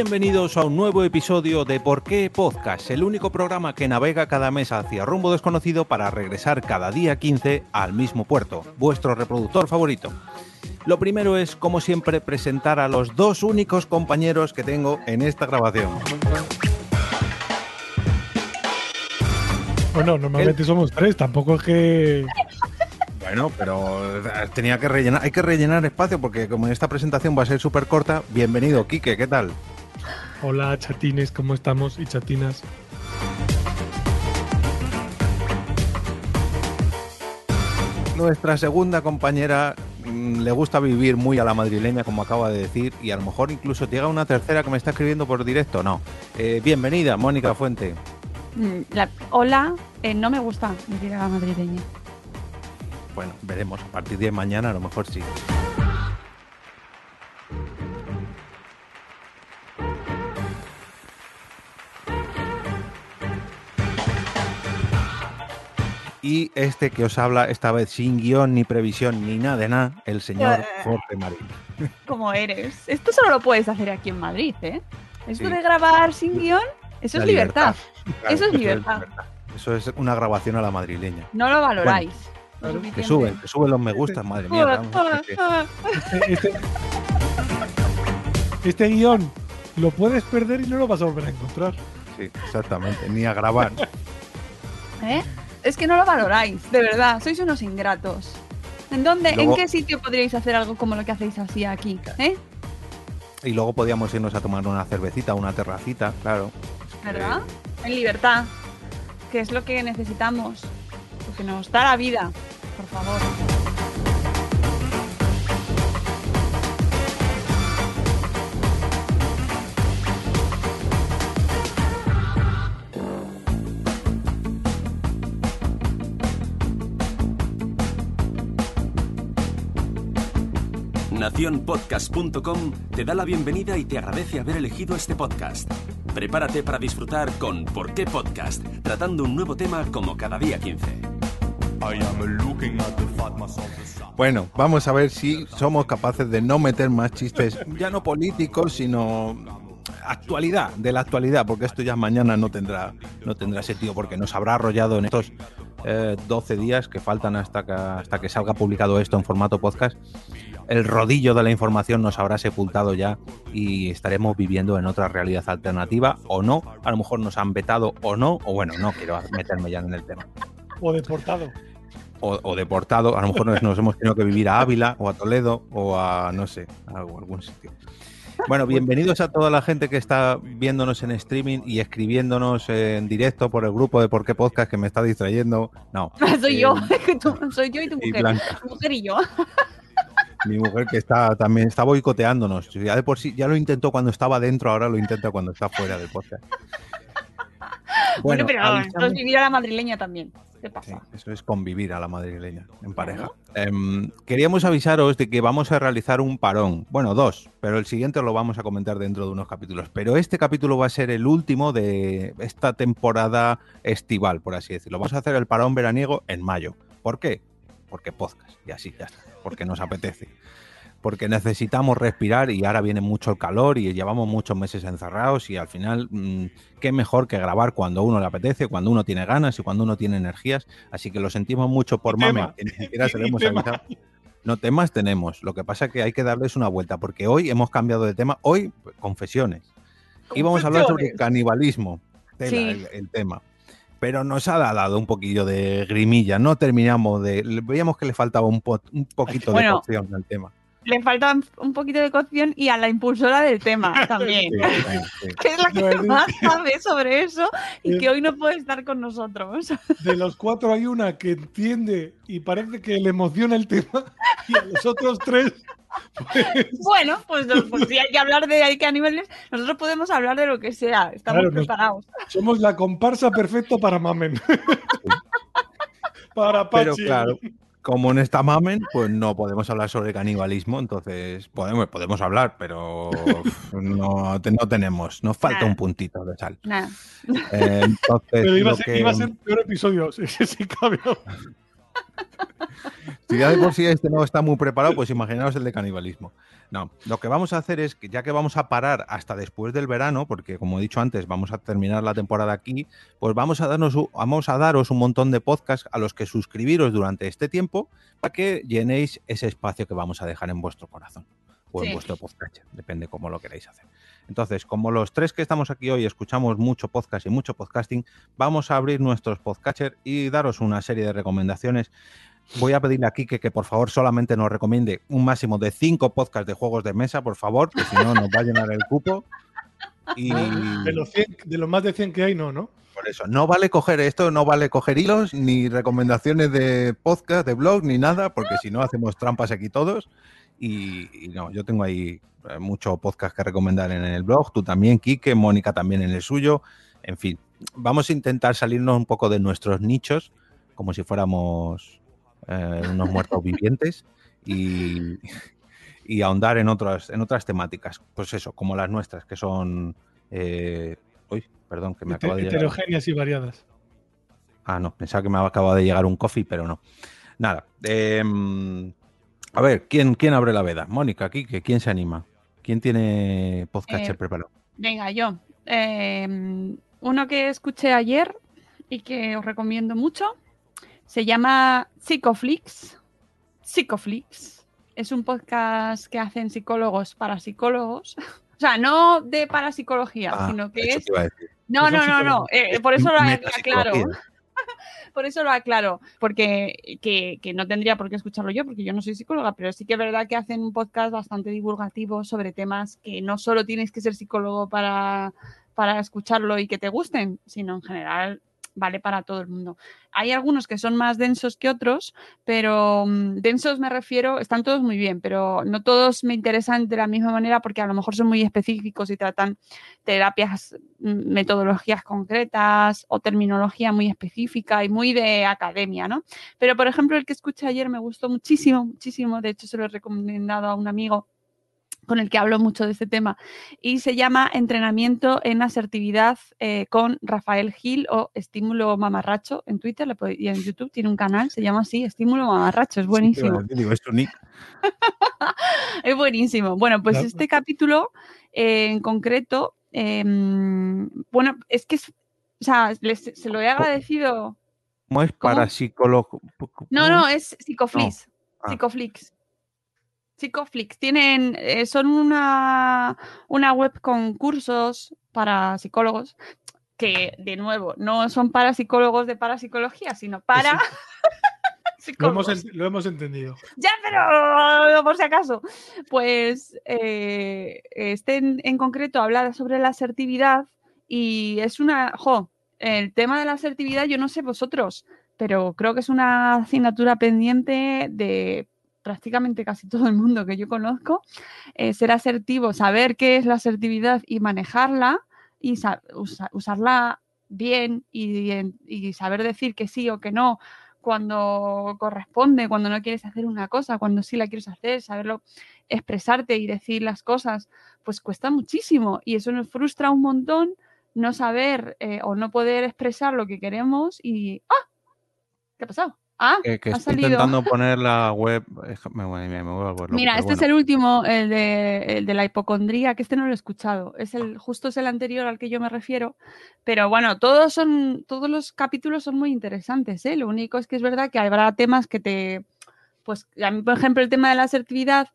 Bienvenidos a un nuevo episodio de Por qué Podcast, el único programa que navega cada mes hacia rumbo desconocido para regresar cada día 15 al mismo puerto, vuestro reproductor favorito. Lo primero es, como siempre, presentar a los dos únicos compañeros que tengo en esta grabación. Bueno, normalmente somos tres, tampoco es que. Bueno, pero eh, tenía que rellenar, hay que rellenar espacio porque como esta presentación va a ser súper corta, bienvenido, Quique, ¿qué tal? Hola, chatines, ¿cómo estamos? Y chatinas. Nuestra segunda compañera mm, le gusta vivir muy a la madrileña, como acaba de decir, y a lo mejor incluso llega una tercera que me está escribiendo por directo. No. Eh, bienvenida, Mónica Fuente. Mm, la- hola, eh, no me gusta vivir a la madrileña. Bueno, veremos. A partir de mañana a lo mejor sí. Y este que os habla, esta vez sin guion, ni previsión, ni nada de nada, el señor Jorge Marín. ¿Cómo eres? Esto solo lo puedes hacer aquí en Madrid, ¿eh? Esto Sí. de grabar sin guion, eso La es libertad. Claro, Eso es libertad. Eso es una grabación a la madrileña. No lo valoráis. que Que suficiente. suben, que suben los me gustas, madre mía. Este, este, este guion lo puedes perder y no lo vas a volver a encontrar. Sí, exactamente, ni a grabar. ¿Eh? Es que no lo valoráis, de verdad, sois unos ingratos. ¿En dónde, Luego- en qué sitio podríais hacer algo como lo que hacéis así aquí? ¿Eh? Y luego podíamos irnos a tomar una cervecita, una terracita, claro. ¿Verdad? En libertad, que es lo que necesitamos. Porque nos da la vida, por favor. Naciónpodcast.com te da la bienvenida y te agradece haber elegido este podcast. Prepárate para disfrutar con ¿Por qué Podcast? Tratando un nuevo tema como cada día 15. Bueno, vamos a ver si somos capaces de no meter más chistes, ya no políticos, sino actualidad, de la actualidad, porque esto ya mañana no tendrá, no tendrá sentido, porque nos habrá arrollado en estos eh, 12 días que faltan hasta que, hasta que salga publicado esto en formato podcast. El rodillo de la información nos habrá sepultado ya y estaremos viviendo en otra realidad alternativa o no. A lo mejor nos han vetado o no, o bueno, no quiero meterme ya en el tema. O deportado. o, o deportado. A lo mejor nos, nos hemos tenido que vivir a Ávila o a Toledo o a, no sé, a algún sitio. Bueno, bienvenidos a toda la gente que está viéndonos en streaming y escribiéndonos en directo por el grupo de Por qué Podcast que me está distrayendo. No. soy eh, yo, tú- soy yo y tu y mujer. Blanca, Tu mujer y yo. Mi mujer que está también está boicoteándonos. Ya de por sí, ya lo intentó cuando estaba dentro, ahora lo intenta cuando está fuera del podcast. Bueno, pero avisamos- esto es vivir a la madrileña también. ¿Qué Sí, pasa? eso es convivir a la madrileña en pareja. Em, queríamos avisaros de que vamos a realizar un parón. Bueno, dos, pero el siguiente lo vamos a comentar dentro de unos capítulos. Pero este capítulo va a ser el último de esta temporada estival, por así decirlo. Vamos a hacer el parón veraniego en mayo. ¿Por qué? Porque podcast. Y así, ya está. Porque nos apetece. Porque necesitamos respirar y ahora viene mucho el calor y llevamos muchos meses encerrados y al final, mm, qué mejor que grabar cuando uno le apetece, cuando uno tiene ganas y cuando uno tiene energías. Así que lo sentimos mucho por Y Mame, que ni siquiera se lo Y hemos avisado. No, temas tenemos. Lo que pasa es que hay que darles una vuelta, porque hoy hemos cambiado de tema. Hoy, pues, confesiones. Íbamos a hablar sobre canibalismo. Tela, Sí. el, el tema. Pero nos ha dado un poquillo de grimilla. No terminamos de. le- Veíamos que le faltaba un, po- un poquito de cocción al tema. Le falta un poquito de cocción y a la impulsora del tema también. Sí, sí, sí. que es la que más sabe sobre eso y que hoy no puede estar con nosotros. De los cuatro hay una que entiende y parece que le emociona el tema. Y a los otros tres, pues, Bueno, pues, pues si hay que hablar de hay que animales, nosotros podemos hablar de lo que sea, estamos Claro, nos- preparados. somos la comparsa perfecta para Mamen. para Pero Pachi. claro, como en esta mamen, pues no podemos hablar sobre canibalismo, entonces podemos, podemos hablar, pero no, no tenemos, nos falta un puntito de sal. Nada. Eh, entonces, Pero iba a, lo ser, que- iba a ser peor episodio, si, si cabe. Si ya de por sí este no está muy preparado, pues imaginaos el de canibalismo. No, lo que vamos a hacer es que ya que vamos a parar hasta después del verano, porque como he dicho antes, vamos a terminar la temporada aquí, pues vamos a darnos vamos a daros un montón de podcasts a los que suscribiros durante este tiempo para que llenéis ese espacio que vamos a dejar en vuestro corazón o en vuestro podcast, depende cómo lo queráis hacer. Entonces, como los tres que estamos aquí hoy escuchamos mucho podcast y mucho podcasting, vamos a abrir nuestros podcatchers y daros una serie de recomendaciones. Voy a pedirle a Kike que por favor solamente nos recomiende un máximo de cinco podcasts de juegos de mesa, por favor, que si no nos va a llenar el cupo. Y De los, 100 de los más de 100 que hay, no, ¿no? por eso, no vale coger esto, no vale coger hilos, ni recomendaciones de podcast, de blog, ni nada, porque si no hacemos trampas aquí todos. Y, y no, yo tengo ahí eh, mucho podcast que recomendar en el blog, tú también, Quique, Mónica también en el suyo. En fin, vamos a intentar salirnos un poco de nuestros nichos, como si fuéramos eh, unos muertos vivientes, y, y ahondar en otras, en otras temáticas. Pues eso, como las nuestras, que son. eh, uy, perdón, que me acaba de llegar. heterogéneas y variadas. Ah, no, pensaba que me acabado de llegar un coffee, pero no. Nada. em, a ver, ¿quién, ¿quién abre la veda? Mónica, aquí, que ¿quién se anima? ¿Quién tiene podcast Eh, preparado? Venga, yo. Eh, uno que escuché ayer y que os recomiendo mucho se llama Psicoflix. Psicoflix. Es un podcast que hacen psicólogos para psicólogos. O sea, no de parapsicología, Ah, sino que es. No, no, no, no. eh, por eso lo aclaro. Por eso lo aclaro. Porque que, que no tendría por qué escucharlo yo, porque yo no soy psicóloga, pero sí que es verdad que hacen un podcast bastante divulgativo sobre temas que no solo tienes que ser psicólogo para, para escucharlo y que te gusten, sino en general vale para todo el mundo. Hay algunos que son más densos que otros, pero mm, densos me refiero, están todos muy bien, pero no todos me interesan de la misma manera porque a lo mejor son muy específicos y tratan terapias, mm, metodologías concretas o terminología muy específica y muy de academia, ¿no? Pero, por ejemplo, el que escuché ayer me gustó muchísimo, muchísimo. De hecho, se lo he recomendado a un amigo con el que hablo mucho de este tema y se llama Entrenamiento en Asertividad eh, con Rafael Gil o Estímulo Mamarracho en Twitter y en YouTube tiene un canal, se llama así, Estímulo Mamarracho, es buenísimo. Digo, es buenísimo. Bueno, pues Claro. este capítulo eh, en concreto, em, bueno, es que es, o sea, les- se lo he agradecido. ¿Cómo es para psicólogo? No, no, es Psicoflix. Ah. Psicoflix. Psicoflix. Tienen, eh, son una, una web con cursos para psicólogos que, de nuevo, no son para psicólogos de parapsicología, sino para Lo hemos, lo hemos entendido. Ya, pero por si acaso. Pues eh, este en, en concreto habla sobre la asertividad y es una. Jo, el tema de la asertividad, yo no sé vosotros, pero creo que es una asignatura pendiente de prácticamente casi todo el mundo que yo conozco. Eh, ser asertivo, saber qué es la asertividad y manejarla y sa- usa- usarla bien y, y saber decir que sí o que no cuando corresponde, cuando no quieres hacer una cosa, cuando sí la quieres hacer, saberlo expresarte y decir las cosas, pues cuesta muchísimo y eso nos frustra un montón no saber eh, o no poder expresar lo que queremos y ¡ah! ¿Qué ha pasado? Ah, Que, que ha estoy salido. intentando poner la web. Me, me, me loco, Mira, este es el último, el de, el de la hipocondría, que este no lo he escuchado. Es el, justo es el anterior al que yo me refiero. Pero bueno, todos son, todos los capítulos son muy interesantes, ¿eh? Lo único es que es verdad que habrá temas que te. Pues a mí, por ejemplo, el tema de la asertividad,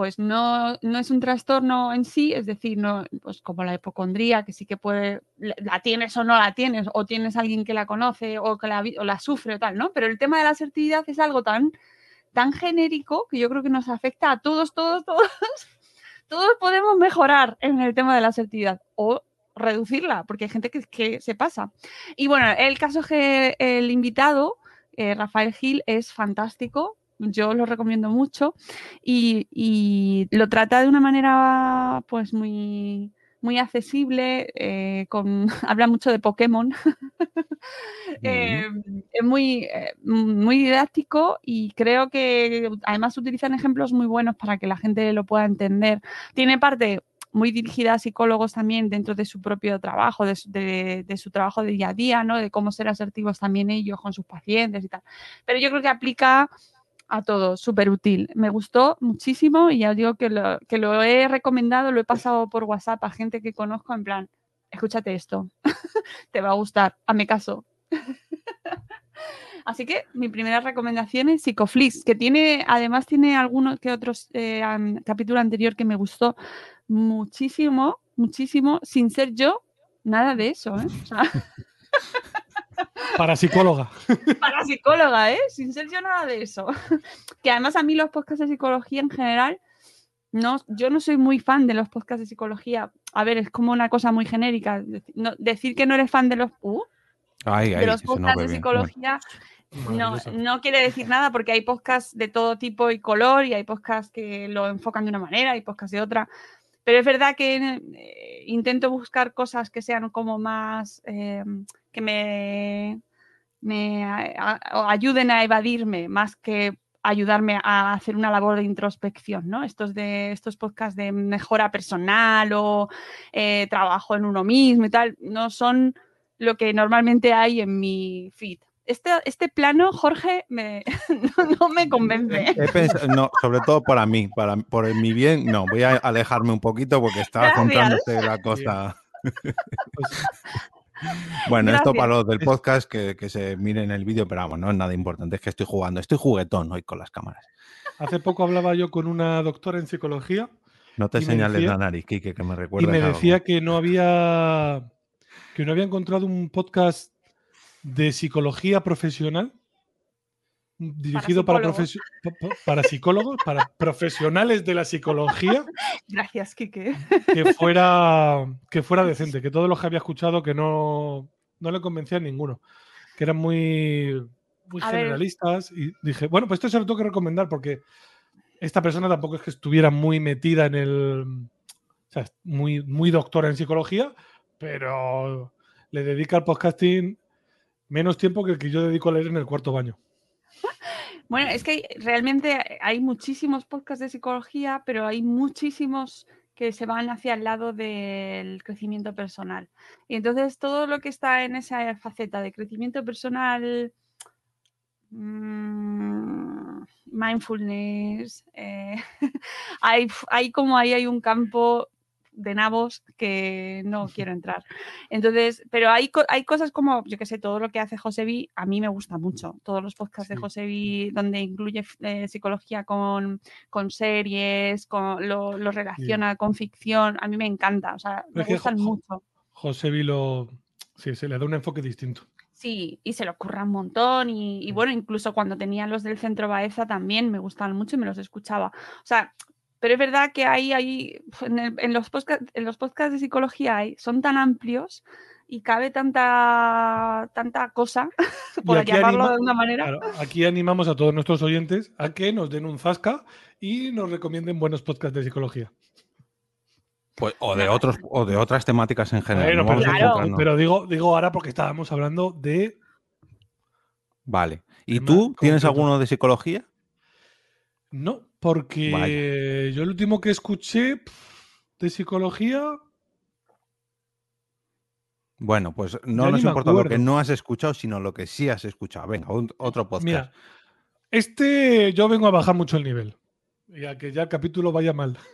pues no, no es un trastorno en sí, es decir, no, pues como la hipocondría, que sí que puede, la tienes o no la tienes, o tienes alguien que la conoce o que la, o la sufre o tal, ¿no? Pero el tema de la asertividad es algo tan tan genérico que yo creo que nos afecta a todos, todos, todos. Todos podemos mejorar en el tema de la asertividad o reducirla, porque hay gente que, que se pasa. Y bueno, el caso es que el invitado, eh, Rafael Gil, es fantástico. Yo lo recomiendo mucho y, y lo trata de una manera pues muy, muy accesible, eh, con, habla mucho de Pokémon. Eh, es muy, eh, muy didáctico y creo que además utilizan ejemplos muy buenos para que la gente lo pueda entender. Tiene parte muy dirigida a psicólogos también dentro de su propio trabajo, de, su- de- de su trabajo de día a día, ¿no? De cómo ser asertivos también ellos con sus pacientes y tal. Pero yo creo que aplica a todos, súper útil. Me gustó muchísimo y ya os digo que lo, que lo he recomendado, lo he pasado por WhatsApp a gente que conozco en plan, escúchate esto, te va a gustar, hazme caso. Así que mi primera recomendación es Psicoflix, que tiene, además tiene algunos que otros eh, capítulo anterior que me gustó muchísimo, muchísimo, sin ser yo, nada de eso, ¿eh? Para psicóloga. para psicóloga, ¿eh? Sin ser yo nada de eso. Que además a mí los podcasts de psicología en general, no, yo no soy muy fan de los podcasts de psicología. A ver, es como una cosa muy genérica. No- decir que no eres fan de los, uh, Ay, ay, de los podcasts de psicología, no, no quiere decir nada porque hay podcasts de todo tipo y color y hay podcasts que lo enfocan de una manera y podcasts de otra. Pero es verdad que eh, intento buscar cosas que sean como más, eh, que me, me a- a- o ayuden a evadirme más que ayudarme a hacer una labor de introspección, ¿no? Estos, de, estos podcasts de mejora personal o eh, trabajo en uno mismo y tal, no son lo que normalmente hay en mi feed. Este, este plano, Jorge, me, no, no me convence. He pensado, no, sobre todo para mí, para, por mi bien, no, voy a alejarme un poquito porque estaba Gracias. contándote la cosa. Pues, Bueno, esto para los del podcast que, que se miren el vídeo, pero vamos, no es nada importante, es que estoy jugando, estoy juguetón hoy con las cámaras. hace poco hablaba yo con una doctora en psicología No te Y señales decía- la nariz, Kike, que me y recuerda. me decía que no había que no había encontrado un podcast de psicología profesional dirigido para, psicólogos. para psicólogos, para profesionales de la psicología, Gracias, Kike. que fuera, que fuera decente, que todos los que había escuchado que no, no le convencían ninguno, que eran muy, muy A ver. generalistas. Y dije, bueno, pues esto se lo tengo que recomendar porque esta persona tampoco es que estuviera muy metida en el. O sea, muy, muy doctora en psicología, pero le dedica al podcasting menos tiempo que el que yo dedico a leer en el cuarto baño. Bueno, es que realmente hay muchísimos podcasts de psicología, pero hay muchísimos que se van hacia el lado del crecimiento personal. Y entonces todo lo que está en esa faceta de crecimiento personal, mm, mindfulness, eh, hay, hay como ahí hay un campo de nabos que no quiero entrar. Entonces, pero hay, hay cosas como, yo que sé, todo lo que hace Josebi, a mí me gusta mucho. Todos los podcasts de Sí. Josebi donde incluye eh, psicología con, con series, con, lo, lo relaciona con ficción, a mí me encanta. O sea, me Es gustan Jo- mucho. José Vilo, sí, se le da un enfoque distinto. Sí, y se lo ocurra un montón. Y, y bueno, incluso cuando tenía los del Centro Baeza también me gustaban mucho y me los escuchaba. O sea, pero es verdad que ahí, ahí en, el- en los podcast, en los podcasts de psicología hay, son tan amplios y cabe tanta, tanta cosa, por aquí llamarlo anima- de una manera. Claro, aquí animamos a todos nuestros oyentes a que nos den un zasca y nos recomienden buenos podcasts de psicología. Pues, o, de otros, o de otras temáticas en general. Bueno, pero, Claro. pero digo, digo ahora porque estábamos hablando de. Vale. ¿Y tú tienes concreto. alguno de psicología? No, porque Vaya. yo el último que escuché de psicología. Bueno, pues no nos importa lo que no has escuchado, sino lo que sí has escuchado. Venga, un- otro podcast. Mira, este yo vengo a bajar mucho el nivel. Y a que ya el capítulo vaya mal.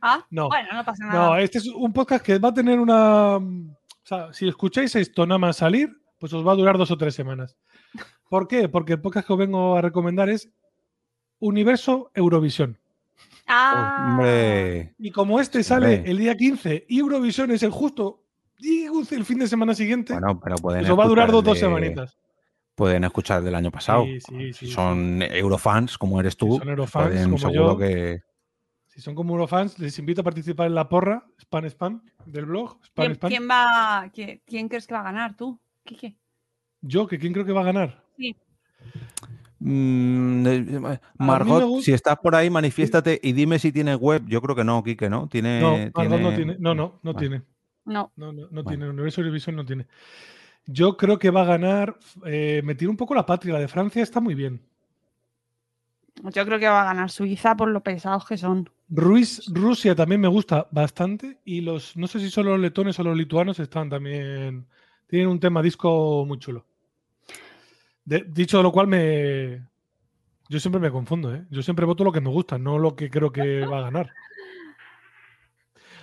Ah, no. bueno, no pasa nada. No, este es un podcast que va a tener una. O sea, si escucháis esto nada más salir, pues os va a durar dos o tres semanas. ¿Por qué? Porque el podcast que os vengo a recomendar es Universo Eurovisión. Ah, Hombre, Y como este sale Hombre. el día 15 y Eurovisión es el justo digo, el fin de semana siguiente, bueno, pero pueden os va a durar escuchar dos, dos de- semanitas. Pueden escuchar del año pasado. Sí, sí, sí, Si son eurofans, como eres Si tú, son eurofans, pueden como seguro yo. que. Si son como Eurofans, les invito a participar en la porra Spam Spam del blog. Spam ¿Quién, Spam. quién va, quién, quién crees que va a ganar? ¿Tú? Quique? Yo, que quién creo que va a ganar. Eh, Margot, me gusta- si estás por ahí, manifiéstate y dime si tiene web. Yo creo que no, Quique, ¿no? Tiene. No, Margot tiene- no tiene. No, no, no Vale. tiene. No. No, no, tiene. Universo Eurovisión no tiene. Yo creo que va a ganar. Eh, me tiro un poco la patria. La de Francia está muy bien. Yo creo que va a ganar Suiza por lo pesados que son. Ruiz, Rusia también me gusta bastante. Y los, no sé si son los letones o los lituanos están también. Tienen un tema disco muy chulo. De- dicho lo cual, me, Yo siempre me confundo, ¿eh? Yo siempre voto lo que me gusta, no lo que creo que va a ganar.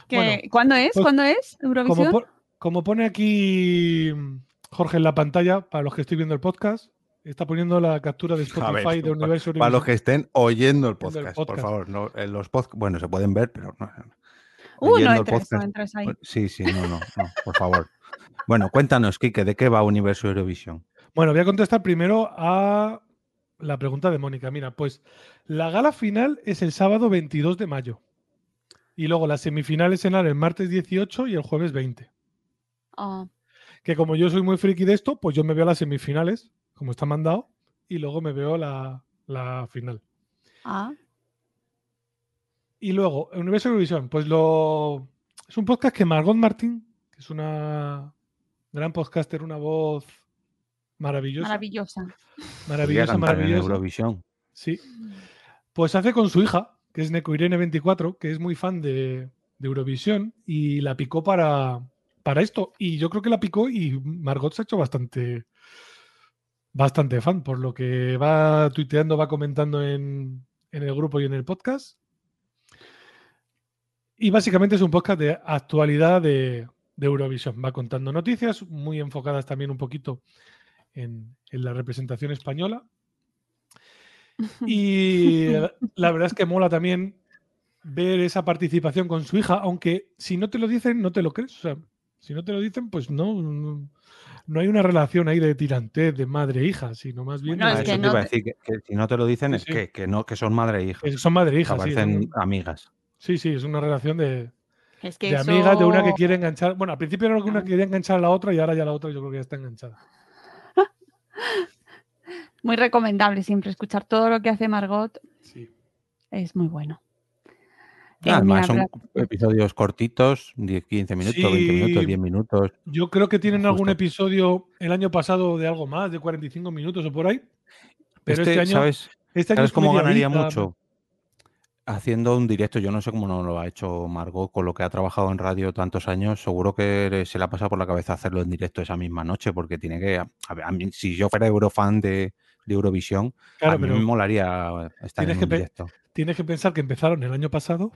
¿Qué- ¿Cuándo es? pues, ¿Cuándo es Como, Eurovisión? como pone aquí Jorge en la pantalla, para los que estoy viendo el podcast, está poniendo la captura de Spotify ver, de Universo Para los que estén oyendo el podcast, por favor. No, en los pod- bueno, se pueden ver, pero no. no. Uh, no entres, no entres ahí. Bueno, Sí, sí, no, no, no, por favor. Bueno, cuéntanos, Kike, ¿de qué va Universo Eurovisión? Bueno, voy a contestar primero a la pregunta de Mónica. Mira, pues la gala final es el sábado 22 de mayo. Y luego las semifinales serán el martes 18 y el jueves 20. Ah, Que como yo soy muy friki de esto, pues yo me veo las semifinales, como está mandado, y luego me veo la, la final. ah, Y luego, Universo Eurovisión, pues lo. Es un podcast que Margot Martín, que es una gran podcaster, una voz maravillosa. maravillosa. Maravillosa, en maravillosa. Eurovisión. Sí. Pues hace con su hija, que es Necoirene24, que es muy fan de, de Eurovisión, y la picó para, para esto. Y yo creo que la picó y Margot se ha hecho bastante, bastante fan, por lo que va tuiteando, va comentando en, en el grupo y en el podcast. Y básicamente es un podcast de actualidad de, de Eurovisión. Va contando noticias muy enfocadas también un poquito en, en la representación española. Y la- la verdad es que mola también ver esa participación con su hija, aunque si no te lo dicen, no te lo crees. O sea, si no te lo dicen, pues no, no, no hay una relación ahí de tirantez, de madre-hija, sino más bien Bueno, de- es que eso te no iba a te- decir, que, que si no te lo dicen Sí, es sí. que, que no, que son madre e hija. que son madre-hija. que Sí, es parecen un- amigas. sí, sí, es una relación de, Es que de eso- amigas, de una que quiere enganchar. Bueno, al principio era que una No. quería enganchar a la otra y ahora ya la otra yo creo que ya está enganchada. Muy recomendable siempre escuchar todo lo que hace Margot. Sí. Es muy bueno. Además, son episodios cortitos, 10, 15 minutos, Sí. 20 minutos, 10 minutos. Yo creo que tienen algún episodio el año pasado de algo más, de 45 minutos o por ahí. Pero este, Este, año, ¿sabes? este año ¿Sabes es cómo ganaría mucho? Haciendo un directo, yo no sé cómo no lo ha hecho Margot con lo que ha trabajado en radio tantos años, seguro que se le ha pasado por la cabeza hacerlo en directo esa misma noche, porque tiene que, a ver, a mí, si yo fuera eurofan de, de Eurovisión, Claro, a mí pero me molaría estar tienes en que un directo. tienes que pensar que empezaron el año pasado,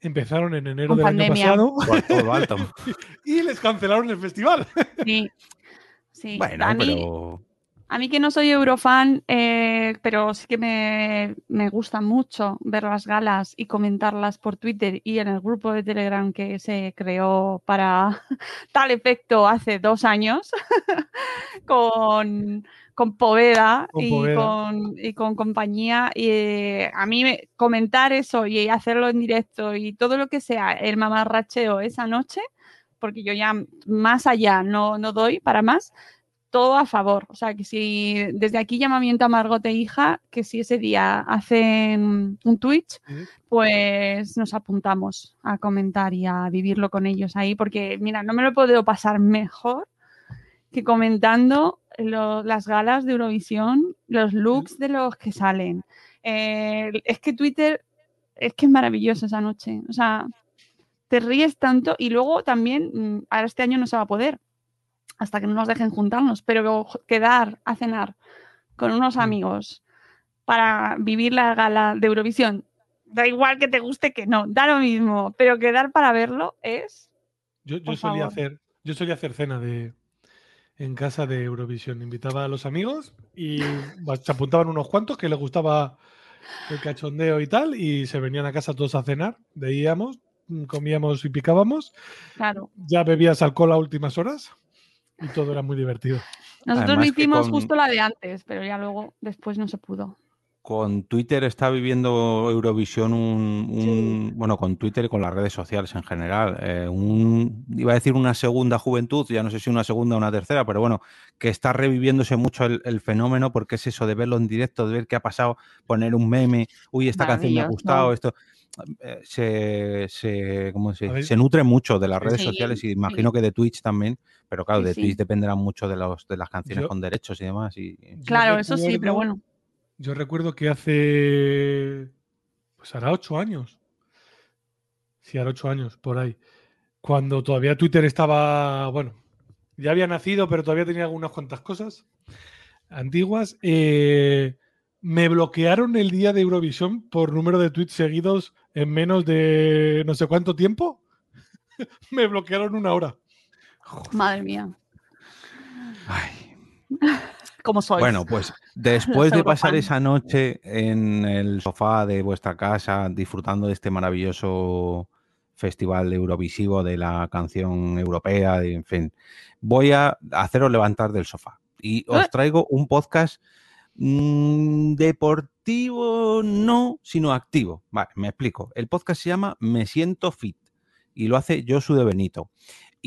empezaron en enero Con del pandemia. año pasado Por todo alto. y les cancelaron el festival. Sí. Sí. bueno, a, mí, pero a mí que no soy eurofan, eh, pero sí que me, me gusta mucho ver las galas y comentarlas por Twitter y en el grupo de Telegram que se creó para tal efecto hace dos años con, con Poveda, Con y, Poveda. Con, y con compañía. Y eh, a mí me- comentar eso y hacerlo en directo y todo lo que sea el mamarracheo esa noche, porque yo ya más allá no, no doy para más, todo a favor. O sea, que si desde aquí llamamiento a Margot e hija, que si ese día hacen un Twitch, pues nos apuntamos a comentar y a vivirlo con ellos ahí, porque mira, no me lo he podido pasar mejor que comentando lo- las galas de Eurovisión, los looks de los que salen. Eh, es que Twitter es que es maravilloso esa noche. O sea, te ríes tanto y luego también, mm, ahora este año no se va a poder, hasta que no nos dejen juntarnos, pero quedar a cenar con unos amigos para vivir la gala de Eurovisión, da igual que te guste que no, da lo mismo, pero quedar para verlo es... Yo, solía favor. hacer, yo solía hacer cena de en casa de Eurovisión. Invitaba a los amigos y se apuntaban unos cuantos que les gustaba el cachondeo y tal, y se venían a casa todos a cenar, veíamos, comíamos y picábamos, Claro. ya bebías alcohol a últimas horas y todo era muy divertido. Nosotros Además lo hicimos con- justo la de antes, pero ya luego, después no se pudo. Con Twitter está viviendo Eurovisión un, un- bueno, con Twitter y con las redes sociales en general, eh, un, iba a decir una segunda juventud, ya no sé si una segunda o una tercera, pero bueno, que está reviviéndose mucho el, el fenómeno porque es eso de verlo en directo, de ver qué ha pasado, poner un meme, uy, esta canción me ha gustado, esto eh, se, se, ¿cómo se, A ver. se nutre mucho de las redes Sí, sociales y sí. imagino que de Twitch también, pero claro, Sí, de sí. Twitch dependerá mucho de, los, de las canciones Yo- con derechos y demás. Y, Claro, eso sí, pero bueno. Yo recuerdo que hace, pues hará ocho años, sí, hará ocho años, por ahí, cuando todavía Twitter estaba, bueno, ya había nacido, pero todavía tenía algunas cuantas cosas antiguas. eh, me bloquearon el día de Eurovisión por número de tweets seguidos en menos de no sé cuánto tiempo. me bloquearon una hora. Madre mía. Ay. Bueno, pues después de pasar esa noche en el sofá de vuestra casa disfrutando de este maravilloso festival eurovisivo de la canción europea, en fin, voy a haceros levantar del sofá y os Ah. traigo un podcast mm, deportivo, no, sino activo. Vale, me explico. El podcast se llama Me Siento Fit y lo hace Josu de Benito.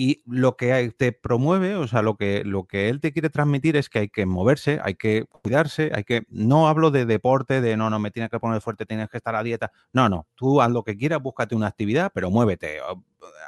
Y lo que te promueve, o sea, lo que, lo que él te quiere transmitir es que hay que moverse, hay que cuidarse, hay que. No hablo de deporte, de no, no, me tienes que poner fuerte, tienes que estar a dieta. No, no, tú haz lo que quieras, búscate una actividad, pero muévete,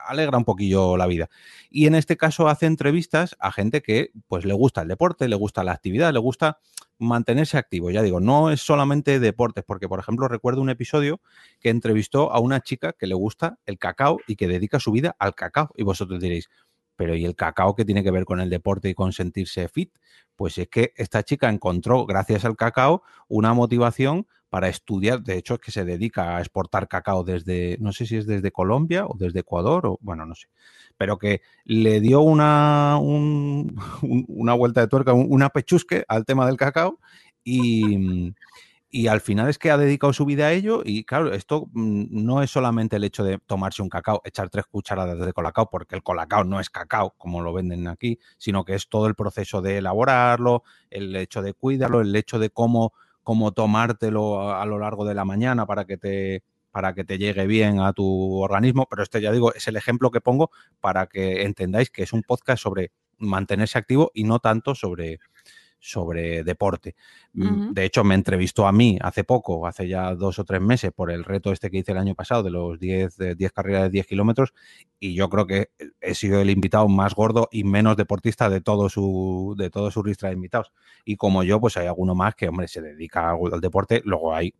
alegra un poquillo la vida. Y en este caso hace entrevistas a gente que pues le gusta el deporte, le gusta la actividad, le gusta mantenerse activo. Ya digo, no es solamente deportes, porque por ejemplo recuerdo un episodio que entrevistó a una chica que le gusta el cacao y que dedica su vida al cacao. Y vosotros diréis, pero ¿y el cacao qué tiene que ver con el deporte y con sentirse fit? Pues es que esta chica encontró, gracias al cacao, una motivación para estudiar. De hecho, es que se dedica a exportar cacao desde, no sé si es desde Colombia o desde Ecuador, o bueno, no sé. Pero que le dio una, un- un- una vuelta de tuerca, un- una pechusque al tema del cacao y, y al final es que ha dedicado su vida a ello y claro, esto mm, no es solamente el hecho de tomarse un cacao, echar tres cucharadas de colacao, porque el colacao no es cacao como lo venden aquí, sino que es todo el proceso de elaborarlo, el hecho de cuidarlo, el hecho de cómo, cómo tomártelo a, a lo largo de la mañana para que te para que te llegue bien a tu organismo, pero este ya digo, es el ejemplo que pongo para que entendáis que es un podcast sobre mantenerse activo y no tanto sobre, sobre deporte. Mm. De hecho, me entrevistó a mí hace poco, hace ya dos o tres meses, por el reto este que hice el año pasado de los 10, de 10 carreras de 10 kilómetros y yo creo que he sido el invitado más gordo y menos deportista de todo su, de todo su ristra de invitados. Y como yo, pues hay alguno más que, hombre, se dedica al deporte, luego hay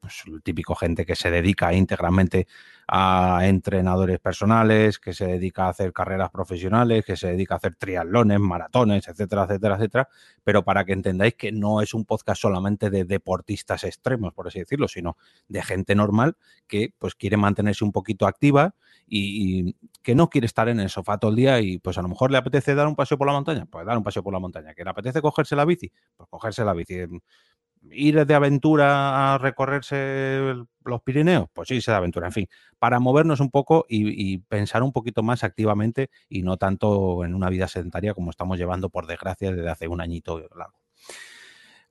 pues, el típico gente que se dedica íntegramente a entrenadores personales, que se dedica a hacer carreras profesionales, que se dedica a hacer triatlones, maratones, etcétera, etcétera, etcétera. Pero para que entendáis que no es un podcast solamente de deportistas extremos, por así decirlo, sino de gente normal que pues quiere mantenerse un poquito activa y, y que no quiere estar en el sofá todo el día y pues a lo mejor le apetece dar un paseo por la montaña, pues dar un paseo por la montaña. Que le apetece cogerse la bici, pues cogerse la bici ir de aventura a recorrerse los Pirineos, pues irse de aventura, en fin, para movernos un poco y, pensar un poquito más activamente y no tanto en una vida sedentaria como estamos llevando, por desgracia, desde hace un añito largo.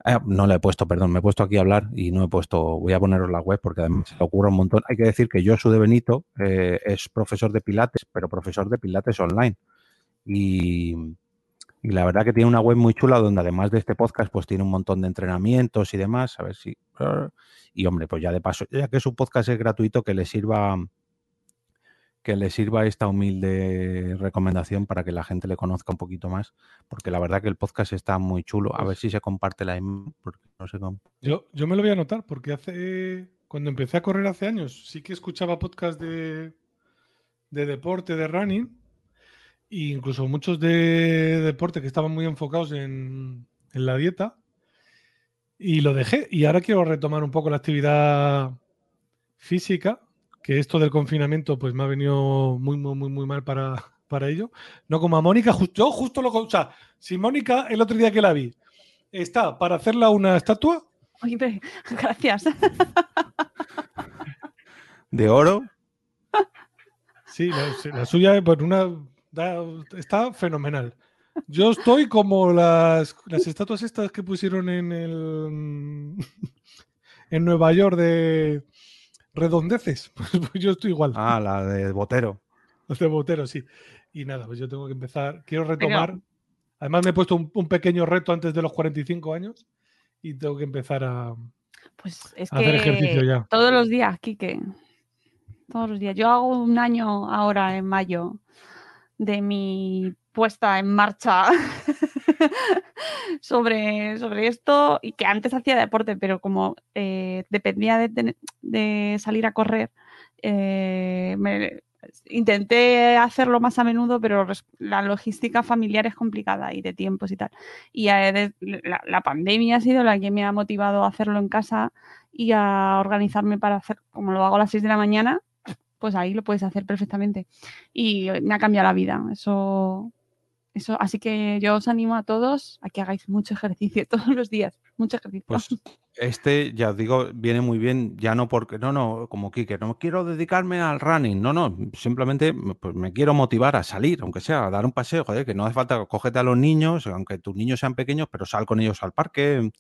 Eh, no le he puesto, perdón, me he puesto aquí a hablar y no he puesto, voy a poneros la web porque además se le ocurre un montón. Hay que decir que Josu de Benito eh, es profesor de Pilates, pero profesor de Pilates online. Y, y la verdad que tiene una web muy chula donde además de este podcast pues tiene un montón de entrenamientos y demás. A ver si... Y hombre, pues ya de paso, ya que su podcast es gratuito, que le sirva que le sirva esta humilde recomendación para que la gente le conozca un poquito más, porque la verdad que el podcast está muy chulo. A ver si se comparte la imagen. Yo, yo me lo voy a anotar porque hace. Cuando empecé a correr hace años, sí que escuchaba podcast de, de deporte, de running, e incluso muchos de deporte que estaban muy enfocados en, en la dieta. Y lo dejé. Y ahora quiero retomar un poco la actividad física, que esto del confinamiento pues me ha venido muy, muy, muy, muy mal para, para ello. No como a Mónica, justo, yo justo lo... O sea, si Mónica el otro día que la vi está para hacerla una estatua, Oye, gracias. De oro, Sí, la, la suya pues, una, da- está fenomenal. Yo estoy como las, las estatuas estas que pusieron en el en Nueva York de redondeces. Pues, pues yo estoy igual. ah, la de Botero. Los de Botero, sí. Y nada, pues yo tengo que empezar. Quiero retomar. Además, me he puesto un, un pequeño reto antes de los 45 años y tengo que empezar a. Pues es Hacer que ejercicio ya. todos los días, Quique. Todos los días. Yo hago un año ahora en mayo de mi puesta en marcha sobre, sobre esto y que antes hacía deporte, pero como eh, dependía de, de salir a correr, eh, me- intenté hacerlo más a menudo, pero la logística familiar es complicada y de tiempos y tal. Y eh, la, pandemia ha sido la que me ha motivado a hacerlo en casa y a organizarme para hacer, como lo hago a las 6 de la mañana, pues ahí lo puedes hacer perfectamente. Y me ha cambiado la vida. Eso, eso, así que yo os animo a todos a que hagáis mucho ejercicio todos los días. Mucho ejercicio. Pues este, ya os digo, viene muy bien, ya no porque, no, no, como Kike, no quiero dedicarme al running, no, no, simplemente pues me quiero motivar a salir, aunque sea, a dar un paseo, joder, que no hace falta, cógete a los niños, aunque tus niños sean pequeños, pero sal con ellos al parque,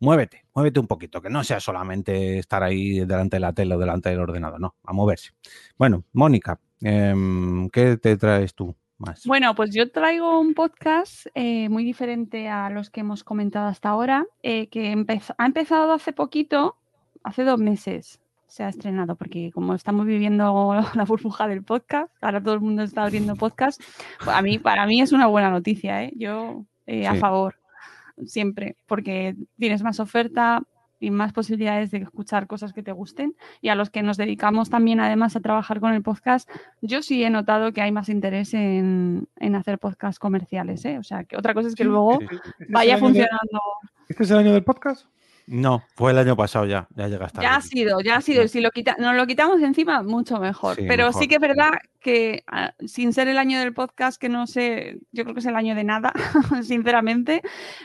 muévete, muévete un poquito, que no sea solamente estar ahí delante de la tele o delante del ordenador, no, a moverse. Bueno, Mónica, em, ¿qué te traes tú? Más? Bueno, pues yo traigo un podcast eh, muy diferente a los que hemos comentado hasta ahora, eh, que ha empezado hace poquito, hace dos meses se ha estrenado, porque como estamos viviendo la burbuja del podcast, ahora todo el mundo está abriendo podcast, pues a mí, para mí es una buena noticia, ¿eh? yo a favor siempre, porque tienes más oferta y más posibilidades de escuchar cosas que te gusten. Y a los que nos dedicamos también además a trabajar con el podcast, yo sí he notado que hay más interés en, hacer podcasts comerciales. ¿eh? O sea, que otra cosa es que luego ¿Este vaya funcionando. ¿Este es el año del podcast? No, fue el año pasado ya, ya llegaste. Ya ha sido, ya ha sido. Si lo quita, nos lo quitamos encima, mucho mejor. Pero sí que es verdad que ah, sin ser el año del podcast, que no sé, yo creo que es el año de nada, sinceramente,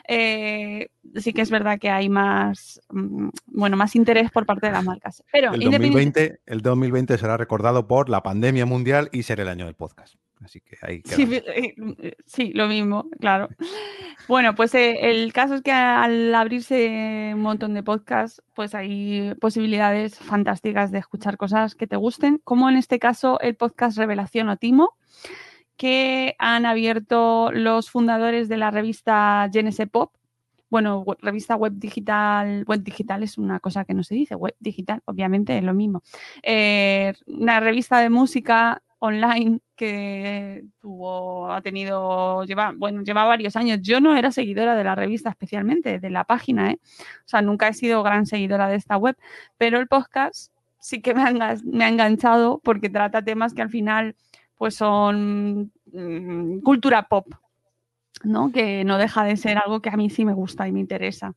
eh, sí que es verdad que hay más, mm, bueno, más interés por parte de las marcas. Pero el 2020, el 2020 será recordado por la pandemia mundial y ser el año del podcast. Así que ahí eh, sí, lo mismo, claro. Bueno, pues eh, el caso es que al abrirse un montón de podcasts, pues hay posibilidades fantásticas de escuchar cosas que te gusten, como en este caso el podcast Revelación o Timo, que han abierto los fundadores de la revista Genese Pop. Bueno, revista web digital, web digital es una cosa que no se dice, web digital, obviamente es lo mismo. Eh, una revista de música online que tuvo, ha tenido, lleva, bueno, lleva varios años. Yo no era seguidora de la revista especialmente, de la página, ¿eh? O sea, nunca he sido gran seguidora de esta web, pero el podcast sí que me ha, enganchado porque trata temas que al final pues son mm, cultura pop, ¿no? Que no deja de ser algo que a mí sí me gusta y me interesa.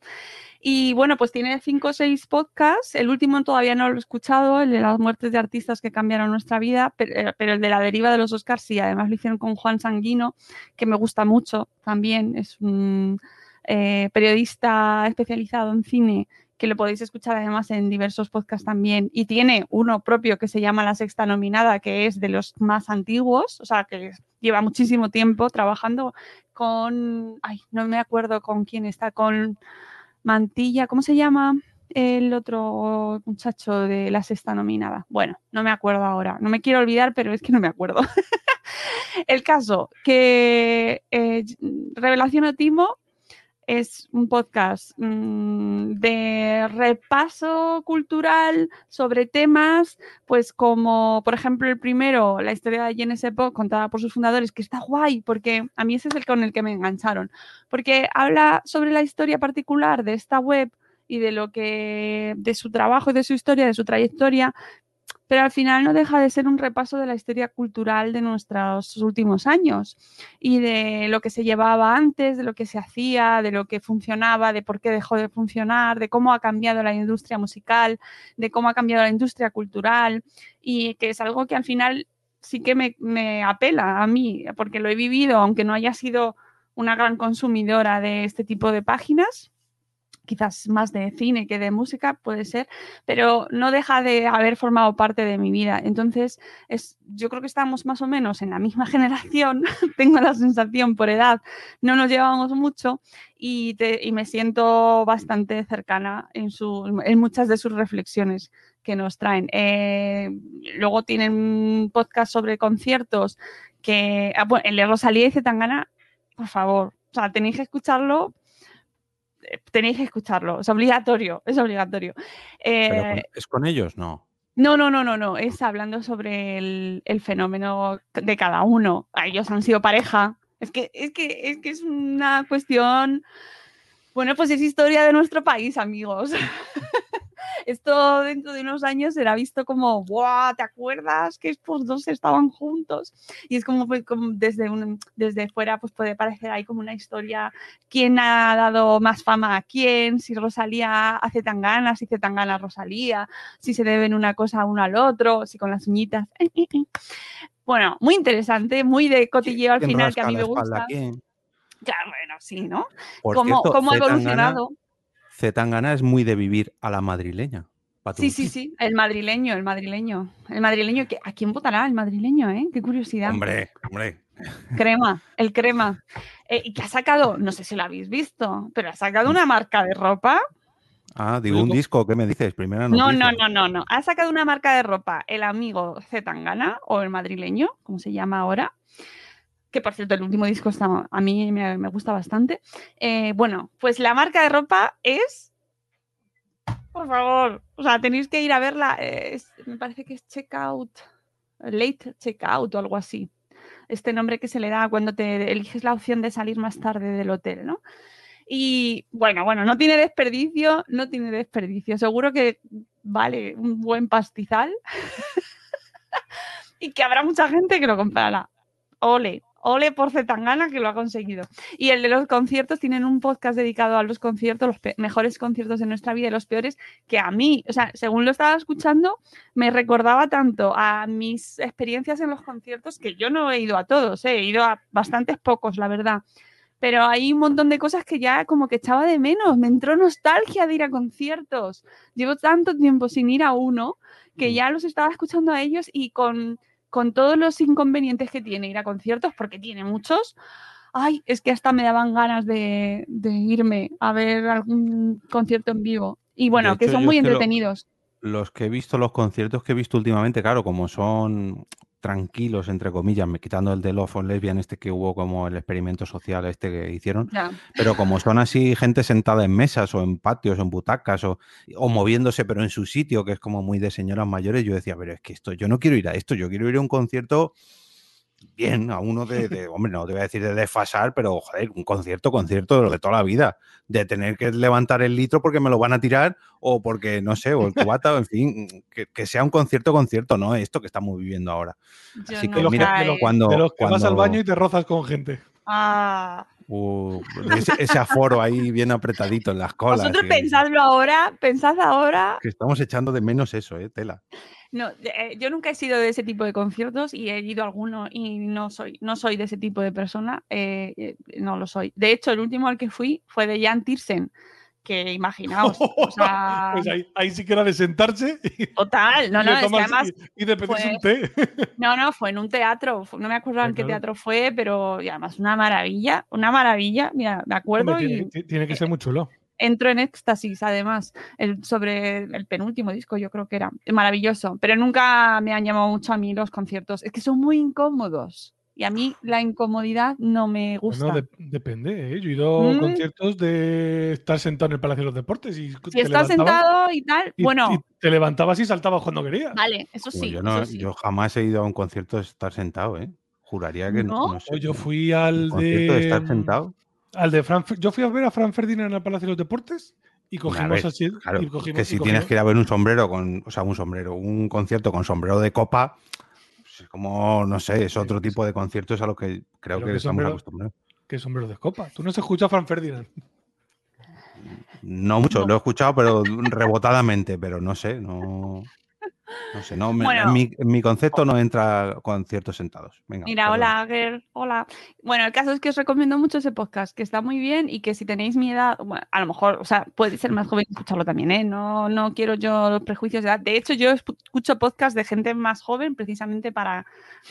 Y bueno, pues tiene cinco o seis podcasts. El último todavía no lo he escuchado, el de las muertes de artistas que cambiaron nuestra vida, pero, eh, el de la deriva de los Oscars sí. Además lo hicieron con Juan Sanguino, que me gusta mucho también. Es un eh, periodista especializado en cine que lo podéis escuchar además en diversos podcasts también. Y tiene uno propio que se llama La Sexta Nominada, que es de los más antiguos, o sea, que lleva muchísimo tiempo trabajando con, ay, no me acuerdo con quién está, con Mantilla, ¿cómo se llama? el otro muchacho de la sexta nominada. Bueno, no me acuerdo ahora. No me quiero olvidar, pero es que no me acuerdo. el caso que eh, Revelación a Timo es un podcast mm, de repaso cultural sobre temas, pues como por ejemplo el primero, la historia de Genesis Epoch contada por sus fundadores, que está guay, porque a mí ese es el con el que me engancharon, porque habla sobre la historia particular de esta web y de lo que, de su trabajo y de su historia, de su trayectoria, pero al final no deja de ser un repaso de la historia cultural de nuestros últimos años y de lo que se llevaba antes, de lo que se hacía, de lo que funcionaba, de por qué dejó de funcionar, de cómo ha cambiado la industria musical, de cómo ha cambiado la industria cultural y que es algo que al final sí que me, me apela a mí, porque lo he vivido, aunque no haya sido una gran consumidora de este tipo de páginas quizás más de cine que de música, puede ser, pero no deja de haber formado parte de mi vida. Entonces, es, yo creo que estamos más o menos en la misma generación, tengo la sensación por edad, no nos llevamos mucho y, me siento bastante cercana en, su, en muchas de sus reflexiones que nos traen. Eh, luego tienen un podcast sobre conciertos que, ah, bueno, el de Rosalía y Zetangana, por favor, o sea, tenéis que escucharlo tenéis que escucharlo, es obligatorio, es obligatorio. Eh, ¿Es con ellos? No. No, no, no, no, no, es hablando sobre el, fenómeno de cada uno. Ellos han sido pareja. Es que, es que, es que es una cuestión. Bueno, pues es historia de nuestro país, amigos. esto dentro de unos años será visto como, ¡guau! ¿Te acuerdas que estos dos estaban juntos? Y es como, como desde, un, desde fuera pues puede parecer ahí como una historia, quién ha dado más fama a quién, si Rosalía hace tan ganas, si hace tan ganas Rosalía, si se deben una cosa uno al otro, si con las uñitas. Bueno, muy interesante, muy de cotilleo al final que a mí me gusta. Claro, bueno, sí, ¿no? ¿Cómo, cómo ha evolucionado? Zetangana es muy de vivir a la madrileña. Sí, sí, sí, el madrileño, el madrileño. El madrileño, que, ¿a quién votará el madrileño, eh? Qué curiosidad. Hombre, hombre. Crema, el crema. Eh, y que ha sacado, no sé si lo habéis visto, pero ha sacado una marca de ropa. Ah, digo un disco, ¿qué me dices? Primera No, no, no, no, no. Ha sacado una marca de ropa el amigo Zetangana o el madrileño, como se llama ahora que por cierto el último disco está, a mí me, gusta bastante. Eh, bueno, pues la marca de ropa es, por favor, o sea, tenéis que ir a verla, me parece que es Checkout, Late Checkout o algo así. Este nombre que se le da cuando te eliges la opción de salir más tarde del hotel, ¿no? Y bueno, bueno, no tiene desperdicio, no tiene desperdicio. Seguro que vale un buen pastizal y que habrá mucha gente que lo comprará. Ole, Ole por Zetangana que lo ha conseguido. Y el de los conciertos, tienen un podcast dedicado a los conciertos, los mejores conciertos de nuestra vida y los peores, que a mí, o sea, según lo estaba escuchando, me recordaba tanto a mis experiencias en los conciertos, que yo no he ido a todos, ¿eh? he ido a bastantes pocos, la verdad. Pero hay un montón de cosas que ya como que echaba de menos. Me entró nostalgia de ir a conciertos. Llevo tanto tiempo sin ir a uno que mm. ya los estaba escuchando a ellos y con con todos los inconvenientes que tiene ir a conciertos, porque tiene muchos, ay, es que hasta me daban ganas de, irme a ver algún concierto en vivo. Y bueno, que son muy entretenidos. los que he visto, los conciertos que he visto últimamente, claro, como son tranquilos, entre comillas, me quitando el de Love on Lesbian, este que hubo como el experimento social este que hicieron, pero como son así gente sentada en mesas o en patios o en butacas o, o, moviéndose pero en su sitio, que es como muy de señoras mayores, yo decía, pero es que esto, yo no quiero ir a esto, yo quiero ir a un concierto bien a uno de, hombre, no te voy a decir de desfasar, pero joder, un concierto, concierto de lo de toda la vida, de tener que levantar el litro porque me lo van a tirar o porque, no sé, o el cubata, en fin, que, sea un concierto, concierto, no esto que estamos viviendo ahora. Así que mira, cuando, de los que vas al baño y te rozas con gente. Ah. Uh, ese, aforo ahí bien apretadito en las colas. Vosotros pensadlo ahora, pensad ahora. Que estamos echando de menos eso, eh, tela. No, eh, yo nunca he sido de ese tipo de conciertos y he ido a alguno y no soy, no soy de ese tipo de persona, eh, eh, no lo soy. De hecho, el último al que fui fue de Jan Tiersen, que imaginaos. pues ahí, sí que era de sentarse. Total, no, no, es que además. Y, de pedirse un té. No, no, fue en un teatro, no me acuerdo en qué teatro fue, pero y además una maravilla, una maravilla, mira, me acuerdo. y, tiene, que ser muy chulo entro en éxtasis, además, sobre el penúltimo disco, yo creo que era maravilloso, pero nunca me han llamado mucho a mí los conciertos, es que son muy incómodos. Y a mí la incomodidad no me gusta. Bueno, depende. ¿eh? Yo he ido a mm. conciertos de estar sentado en el Palacio de los Deportes. Y si estás sentado y tal, bueno. te levantabas y saltabas cuando querías. Vale, eso sí, yo, jamás he ido a un concierto de estar sentado, ¿eh? Juraría que no. yo fui al de. de estar sentado? Al de yo fui a ver a Fran Ferdinand en el Palacio de los Deportes y cogimos así. que si tienes que ir a ver un sombrero con, o sea, un sombrero, un concierto con sombrero de copa, pues como, no sé, es otro tipo de conciertos a lo que creo que estamos acostumbrados. ¿Qué sombrero de copa? ¿Tú no has escuchado a Fran Ferdinand? No mucho, lo he escuchado, pero rebotadamente, pero no sé, no. No sé, no, en, mi, concepto no entra conciertos sentados. mira, hola, Ager, hola. Bueno, el caso es que os recomiendo mucho ese podcast, que está muy bien y que si tenéis mi edad, a lo mejor, o sea, puede ser más joven escucharlo también, ¿eh? No, no quiero yo los prejuicios de edad. De hecho, yo escucho podcasts de gente más joven precisamente para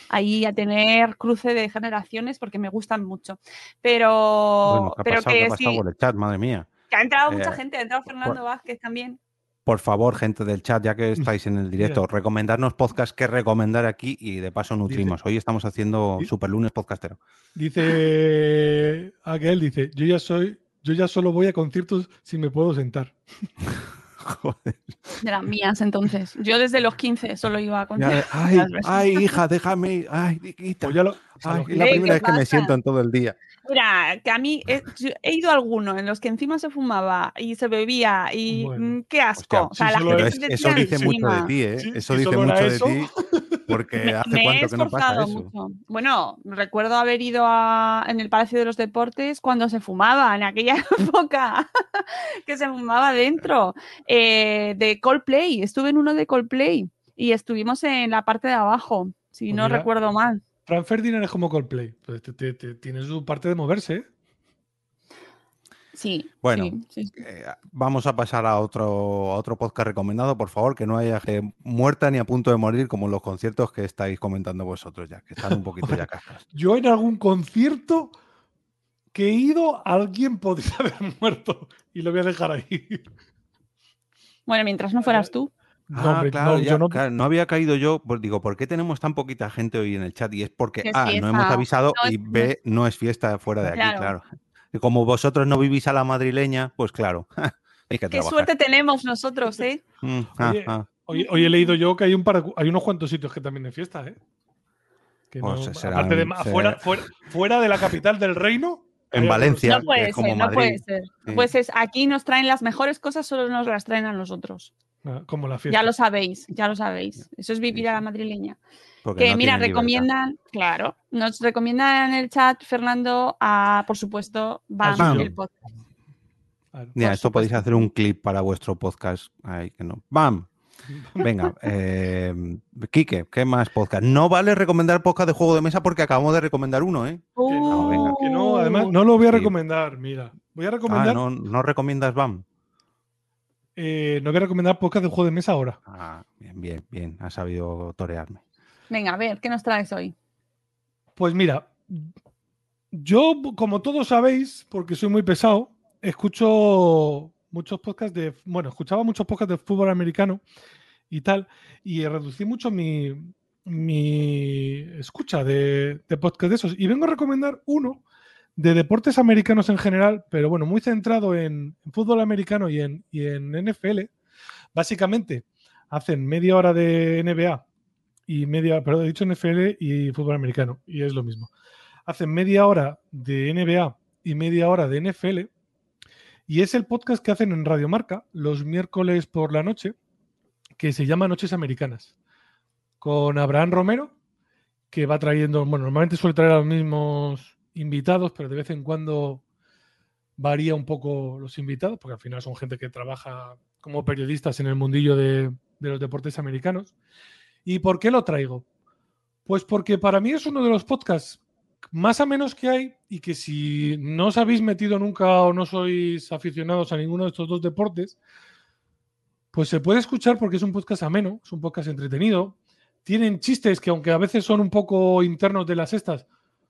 ahí a tener cruce de generaciones porque me gustan mucho. Pero, pero que sí, madre mía. Que ha entrado mucha eh, gente, ha entrado Fernando Vázquez también por favor, gente del chat, ya que estáis en el directo, recomendarnos podcasts que recomendar aquí y de paso nutrimos. Hoy estamos haciendo Super Lunes Podcastero. Dice aquel, dice, yo ya soy, yo ya solo voy a conciertos si me puedo sentar. Joder. De las mías, entonces. Yo desde los 15 solo iba a conciertos. Ay, ay, hija, déjame. Ay, pues ya, lo, Ay, es la ¿Qué primera vez que me siento en todo el día. Mira, que a mí he, yo he ido a alguno en los que encima se fumaba y se bebía y Bueno. mm, qué asco. Hostia, o sea, sí, la gente es- eso dice mucho de encima. ti, ¿eh? Sí, eso dice mucho de eso. ti, porque Me, hace me he cuánto que no pasa esforzado eso. mucho. Bueno, recuerdo haber ido a- en el Palacio de los Deportes cuando se fumaba, en aquella época que se fumaba dentro. eh, de Coldplay, estuve en uno de Coldplay y estuvimos en la parte de abajo, si Pues no mira, recuerdo mal. Fran Ferdinand es como Coldplay. Pues te- te- te- tiene su parte de moverse. ¿eh? Sí. Bueno, sí, sí, sí. Eh, vamos a pasar a otro, a otro podcast recomendado, por favor, que no haya gente muerta ni a punto de morir como en los conciertos que estáis comentando vosotros ya, que están un poquito ya cascas. Yo en algún concierto que he ido, alguien podría haber muerto. Y lo voy a dejar ahí. Bueno, mientras no fueras tú. No, Ah, hombre, claro, no, ya, yo no- claro, no había caído yo, pues digo, ¿por qué tenemos tan poquita gente hoy en el chat? Y es porque es A, no hemos avisado No, y B, no es fiesta fuera de aquí, Claro. claro. Y como vosotros no vivís a la madrileña, pues claro, hay que Qué trabajar. suerte tenemos nosotros, ¿eh? Mm, ah, Oye, ah. Hoy, hoy he leído yo que hay un par hay unos cuantos sitios que también hay fiesta, ¿eh? Que Pues no- serán- aparte de fuera, fuera, fuera de la capital del reino. En Valencia. No puede es como ser, no Madrid. puede ser. Sí. Pues es, aquí nos traen las mejores cosas, solo nos las traen a nosotros. Ah, Como la fiesta. Ya lo sabéis, ya lo sabéis. Eso es vivir a la madrileña. porque Que no mira, libertad. recomiendan, claro, nos recomiendan en el chat, Fernando, a, por supuesto, BAM, suyo. el podcast. Claro. Por esto podéis hacer un clip para vuestro podcast. Ay, que no. ¡Bam! Venga, eh, Quique, ¿qué más podcast? No vale recomendar podcast de juego de mesa porque acabamos de recomendar uno, ¿eh? Que no, venga. que no, además Uh, no lo voy a Sí. recomendar. Mira, voy a Ah, recomendar. no, no recomiendas BAM. Eh, no voy a recomendar podcast de juego de mesa ahora. Ah, bien, bien, bien. Has sabido torearme. Venga, a ver, ¿qué nos traes hoy? Pues mira, yo, como todos sabéis, porque soy muy pesado, escucho muchos podcasts de. Bueno, escuchaba muchos podcasts de fútbol americano y tal, y reducí mucho mi, mi escucha de, de podcast de esos. Y vengo a recomendar uno de deportes americanos en general, pero bueno, muy centrado en, fútbol americano y en, y en NFL. Básicamente, hacen media hora de NBA y media, perdón, he dicho NFL y fútbol americano, y es lo mismo. Hacen media hora de NBA y media hora de NFL, y es el podcast que hacen en Radio Marca los miércoles por la noche, que se llama Noches Americanas, con Abraham Romero, que va trayendo, bueno, normalmente suele traer a los mismos invitados, pero de vez en cuando varía un poco los invitados, porque al final son gente que trabaja como periodistas en el mundillo de, los deportes americanos. ¿Y por qué lo traigo? Pues porque para mí es uno de los podcasts más a menos que hay y que si no os habéis metido nunca o no sois aficionados a ninguno de estos dos deportes, pues se puede escuchar porque es un podcast ameno, es un podcast entretenido. Tienen chistes que aunque a veces son un poco internos de las estas,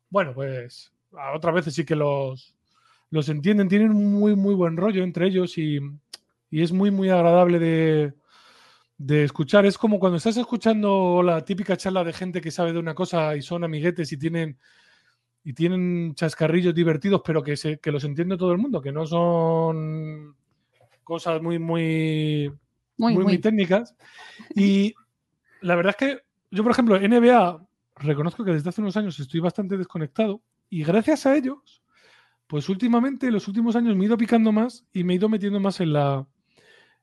bueno, pues a otras veces sí que los, los entienden, tienen muy, muy buen rollo entre ellos y, y es muy, muy agradable de, de escuchar. Es como cuando estás escuchando la típica charla de gente que sabe de una cosa y son amiguetes y tienen y tienen chascarrillos divertidos, pero que, se, que los entiende todo el mundo, que no son cosas muy, Muy, muy, muy. muy técnicas. Y la verdad es que yo, por ejemplo, NBA, reconozco que desde hace unos años estoy bastante desconectado y gracias a ellos, pues últimamente, en los últimos años me he ido picando más y me he ido metiendo más en la,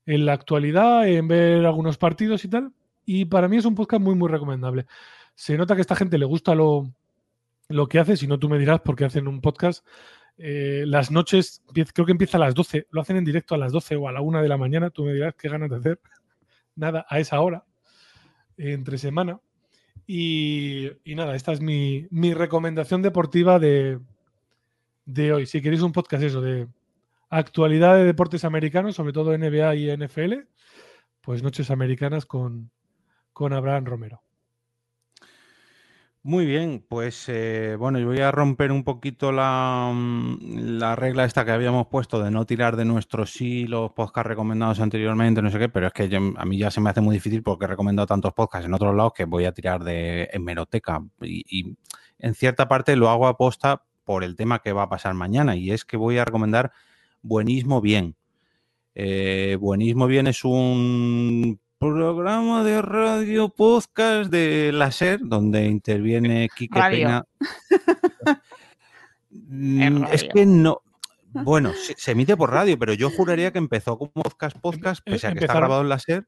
en la actualidad, en ver algunos partidos y tal. Y para mí es un podcast muy, muy recomendable. Se nota que a esta gente le gusta lo, lo que hace, si no tú me dirás porque hacen un podcast. eh, las noches, creo que empieza a las 12, lo hacen en directo a las 12 o a la 1 de la mañana, tú me dirás qué ganas de hacer. Nada, a esa hora, entre semana. Y, y nada, esta es mi, mi recomendación deportiva de, de hoy. Si queréis un podcast eso, de actualidad de deportes americanos, sobre todo NBA y NFL, pues Noches Americanas con, con Abraham Romero. Muy bien, pues eh, bueno, yo voy a romper un poquito la, mm, la regla esta que habíamos puesto de no tirar de nuestros sí los podcasts recomendados anteriormente, no sé qué, pero es que a mí ya se me hace muy difícil porque he recomendado tantos podcasts en otros lados que voy a tirar de hemeroteca y, y en cierta parte lo hago aposta por el tema que va a pasar mañana y es que voy a recomendar Buenismo Bien. Eh, Buenismo Bien es un programa de radio podcast de la SER, donde interviene Quique Radio. Peña. Mm, es que no. Bueno, se, se emite por radio, pero yo juraría que empezó como podcast podcast, Em- pese a que está empezaron- grabado en la SER.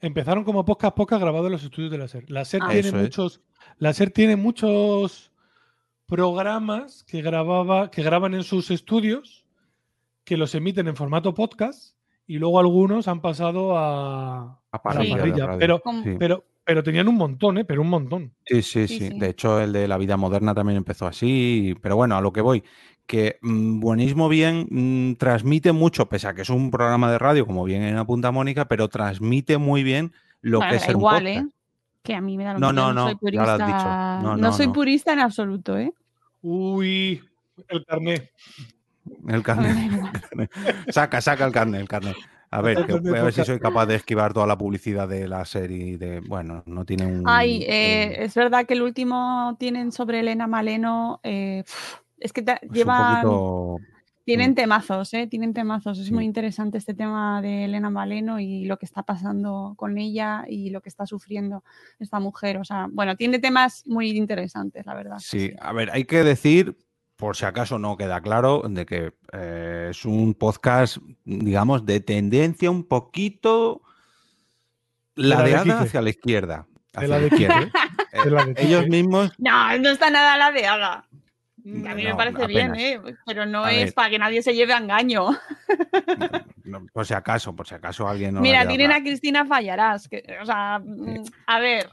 Empezaron como podcast podcast grabado en los estudios de la SER. La SER Ah. tiene muchos, la SER tiene muchos programas que grababa, que graban en sus estudios, que los emiten en formato podcast, y luego algunos han pasado a, A a la parrilla. Pero, Sí. pero, pero tenían un montón, ¿eh? Pero un montón. Sí, sí, Sí. De hecho, el de la vida moderna también empezó así. Pero bueno, a lo que voy, que mm, Buenismo Bien mm, transmite mucho, pese a que es un programa de radio, como bien en apunta Mónica, pero transmite muy bien lo Bueno, que es un igual, podcast. ¿eh? Que a mí me da lo No, mismo, no, yo no, soy ya purista. lo has dicho. No, No, no, soy no. purista en absoluto, ¿eh? Uy, el carnet. El carnet. saca, saca el carnet, el carnet. A ver, que voy a ver si soy capaz de esquivar toda la publicidad de la serie. De, bueno, no tiene un. Ay, eh, es verdad que el último tienen sobre Elena Maleno. eh, es que un llevan. poquito- Tienen Mm. temazos, ¿eh? Tienen temazos. Es Sí. muy interesante este tema de Elena Maleno y lo que está pasando con ella y lo que está sufriendo esta mujer. O sea, bueno, tiene temas muy interesantes, la verdad. Sí, a ver, hay que decir, por si acaso no queda claro, de que eh, es un podcast, digamos, de tendencia un poquito la de ladeada hacia la izquierda. De hacia la la de izquierda. ¿eh? De la de ellos mismos, No, no está nada ladeada. A mí me parece bien. ¿eh? Pero no A es ver. para que nadie se lleve a engaño. no, por si acaso, por si acaso alguien no Mira, tienen a Cristina Fallarás. Que, o sea, mm, a ver.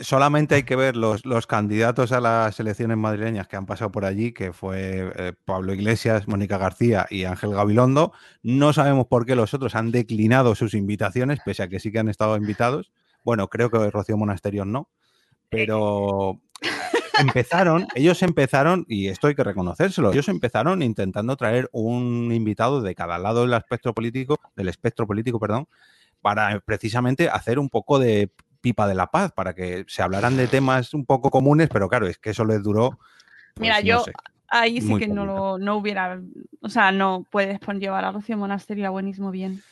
Solamente hay que ver los, los candidatos a las elecciones madrileñas que han pasado por allí, que fue eh, Pablo Iglesias, Mónica García y Ángel Gabilondo. No sabemos por qué los otros han declinado sus invitaciones, pese a que sí que han estado invitados. Bueno, creo que Rocío Monasterios no, pero empezaron, ellos empezaron, y esto hay que reconocérselo, ellos empezaron intentando traer un invitado de cada lado del espectro político, del espectro político, perdón, para precisamente hacer un poco de pipa de la paz, para que se hablaran de temas un poco comunes, pero claro, es que eso les duró. pues, Mira, no yo sé. ahí sí que no, lo, no hubiera. O sea, no puedes llevar a Rocío Monasterio a buenísimo bien.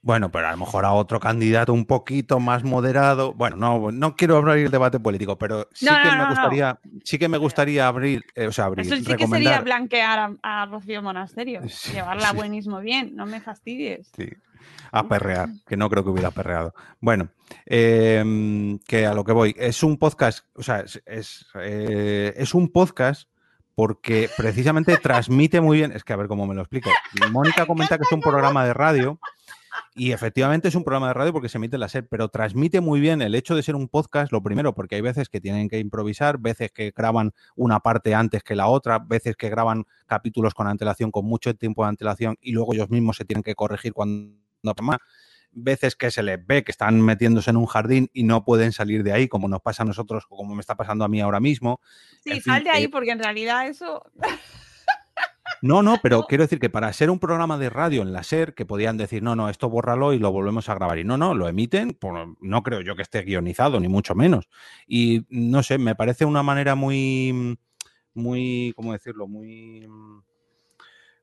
Bueno, pero a lo mejor a otro candidato un poquito más moderado. Bueno, no, no quiero abrir el debate político, pero sí No, que no, me no. gustaría, sí que me gustaría abrir, eh, o sea, abrir, Eso sí que sería blanquear a, a Rocío Monasterio. Sí, llevarla a sí. buenísimo bien. No me fastidies. Sí, a perrear, que no creo que hubiera perreado. Bueno, em, que a lo que voy, es un podcast, o sea, es, es, eh, es un podcast porque precisamente transmite muy bien, es que a ver cómo me lo explico. Mónica comenta que es un programa de radio y efectivamente es un programa de radio porque se emite en la SER, pero transmite muy bien el hecho de ser un podcast, lo primero, porque hay veces que tienen que improvisar, veces que graban una parte antes que la otra, veces que graban capítulos con antelación, con mucho tiempo de antelación, y luego ellos mismos se tienen que corregir cuando más. Veces que se les ve que están metiéndose en un jardín y no pueden salir de ahí, como nos pasa a nosotros o como me está pasando a mí ahora mismo. Sí, En fin, sal de ahí eh, porque en realidad eso. No, no, pero quiero decir que para ser un programa de radio en la SER, que podían decir, no, no, esto bórralo y lo volvemos a grabar. Y no, no, lo emiten, por- no creo yo que esté guionizado, ni mucho menos. Y no sé, me parece una manera muy, muy, ¿cómo decirlo? Muy...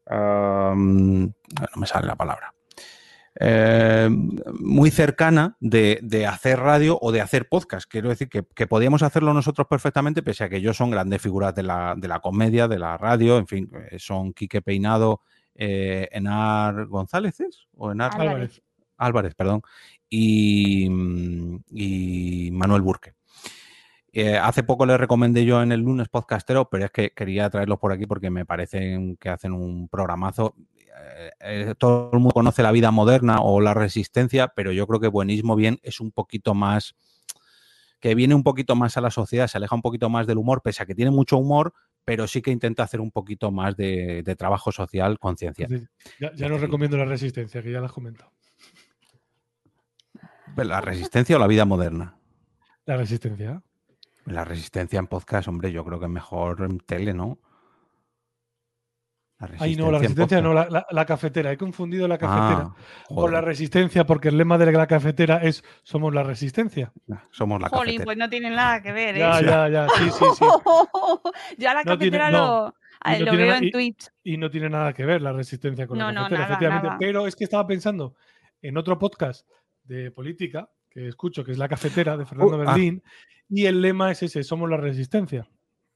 am, no me sale la palabra. Eh, muy cercana de, de hacer radio o de hacer podcast. Quiero decir que, que podíamos hacerlo nosotros perfectamente, pese a que ellos son grandes figuras de la, de la comedia, de la radio, en fin, eh, son Quique Peinado, eh, Enar González, ¿es? ¿O Enar Álvarez. Álvarez. Perdón, y, y Manuel Burque. Eh, hace poco le recomendé yo en el lunes podcastero, pero es que quería traerlos por aquí porque me parecen que hacen un programazo. Eh, eh, todo el mundo conoce la vida moderna o la resistencia, pero yo creo que Buenismo Bien es un poquito más, que viene un poquito más a la sociedad, se aleja un poquito más del humor, pese a que tiene mucho humor, pero sí que intenta hacer un poquito más de, de trabajo social, conciencia. Ya, ya no recomiendo la resistencia, que ya la has comentado. ¿La resistencia o la vida moderna? La resistencia. La resistencia en podcast, hombre, yo creo que es mejor en tele, ¿no? La Ay, no, la en resistencia no, la, la- la cafetera. He confundido la cafetera Ah, con la resistencia, porque el lema de la cafetera es Somos la resistencia. somos la Jolín, cafetera. pues no tiene nada que ver, ¿eh? Ya, ya, ya. Sí, sí, sí. ya la No tiene- cafetera lo, no veo en Twitch. Y no tiene nada que ver la resistencia con No, la no, cafetera, nada, efectivamente. nada. Pero es que estaba pensando en otro podcast de política que escucho, que es La Cafetera de Fernando Uh, ah. Berlín, y el lema es ese, somos la resistencia.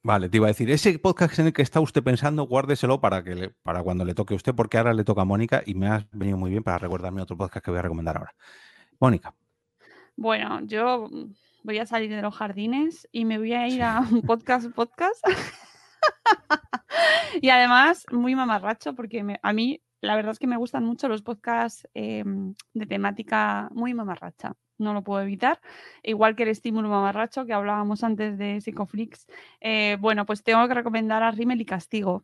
Vale, te iba a decir, ese podcast en el que está usted pensando, guárdeselo para, que le- para cuando le toque a usted, porque ahora le toca a Mónica y me ha venido muy bien para recordarme otro podcast que voy a recomendar ahora. Mónica, Bueno, yo voy a salir de los jardines y me voy a ir a un podcast, podcast. y además, muy mamarracho, porque me- a mí la verdad es que me gustan mucho los podcasts eh, de temática muy mamarracha. No lo puedo evitar. Igual que el estímulo mamarracho que hablábamos antes de Psicoflix. Eh, bueno, pues tengo que recomendar a Rimmel y Castigo.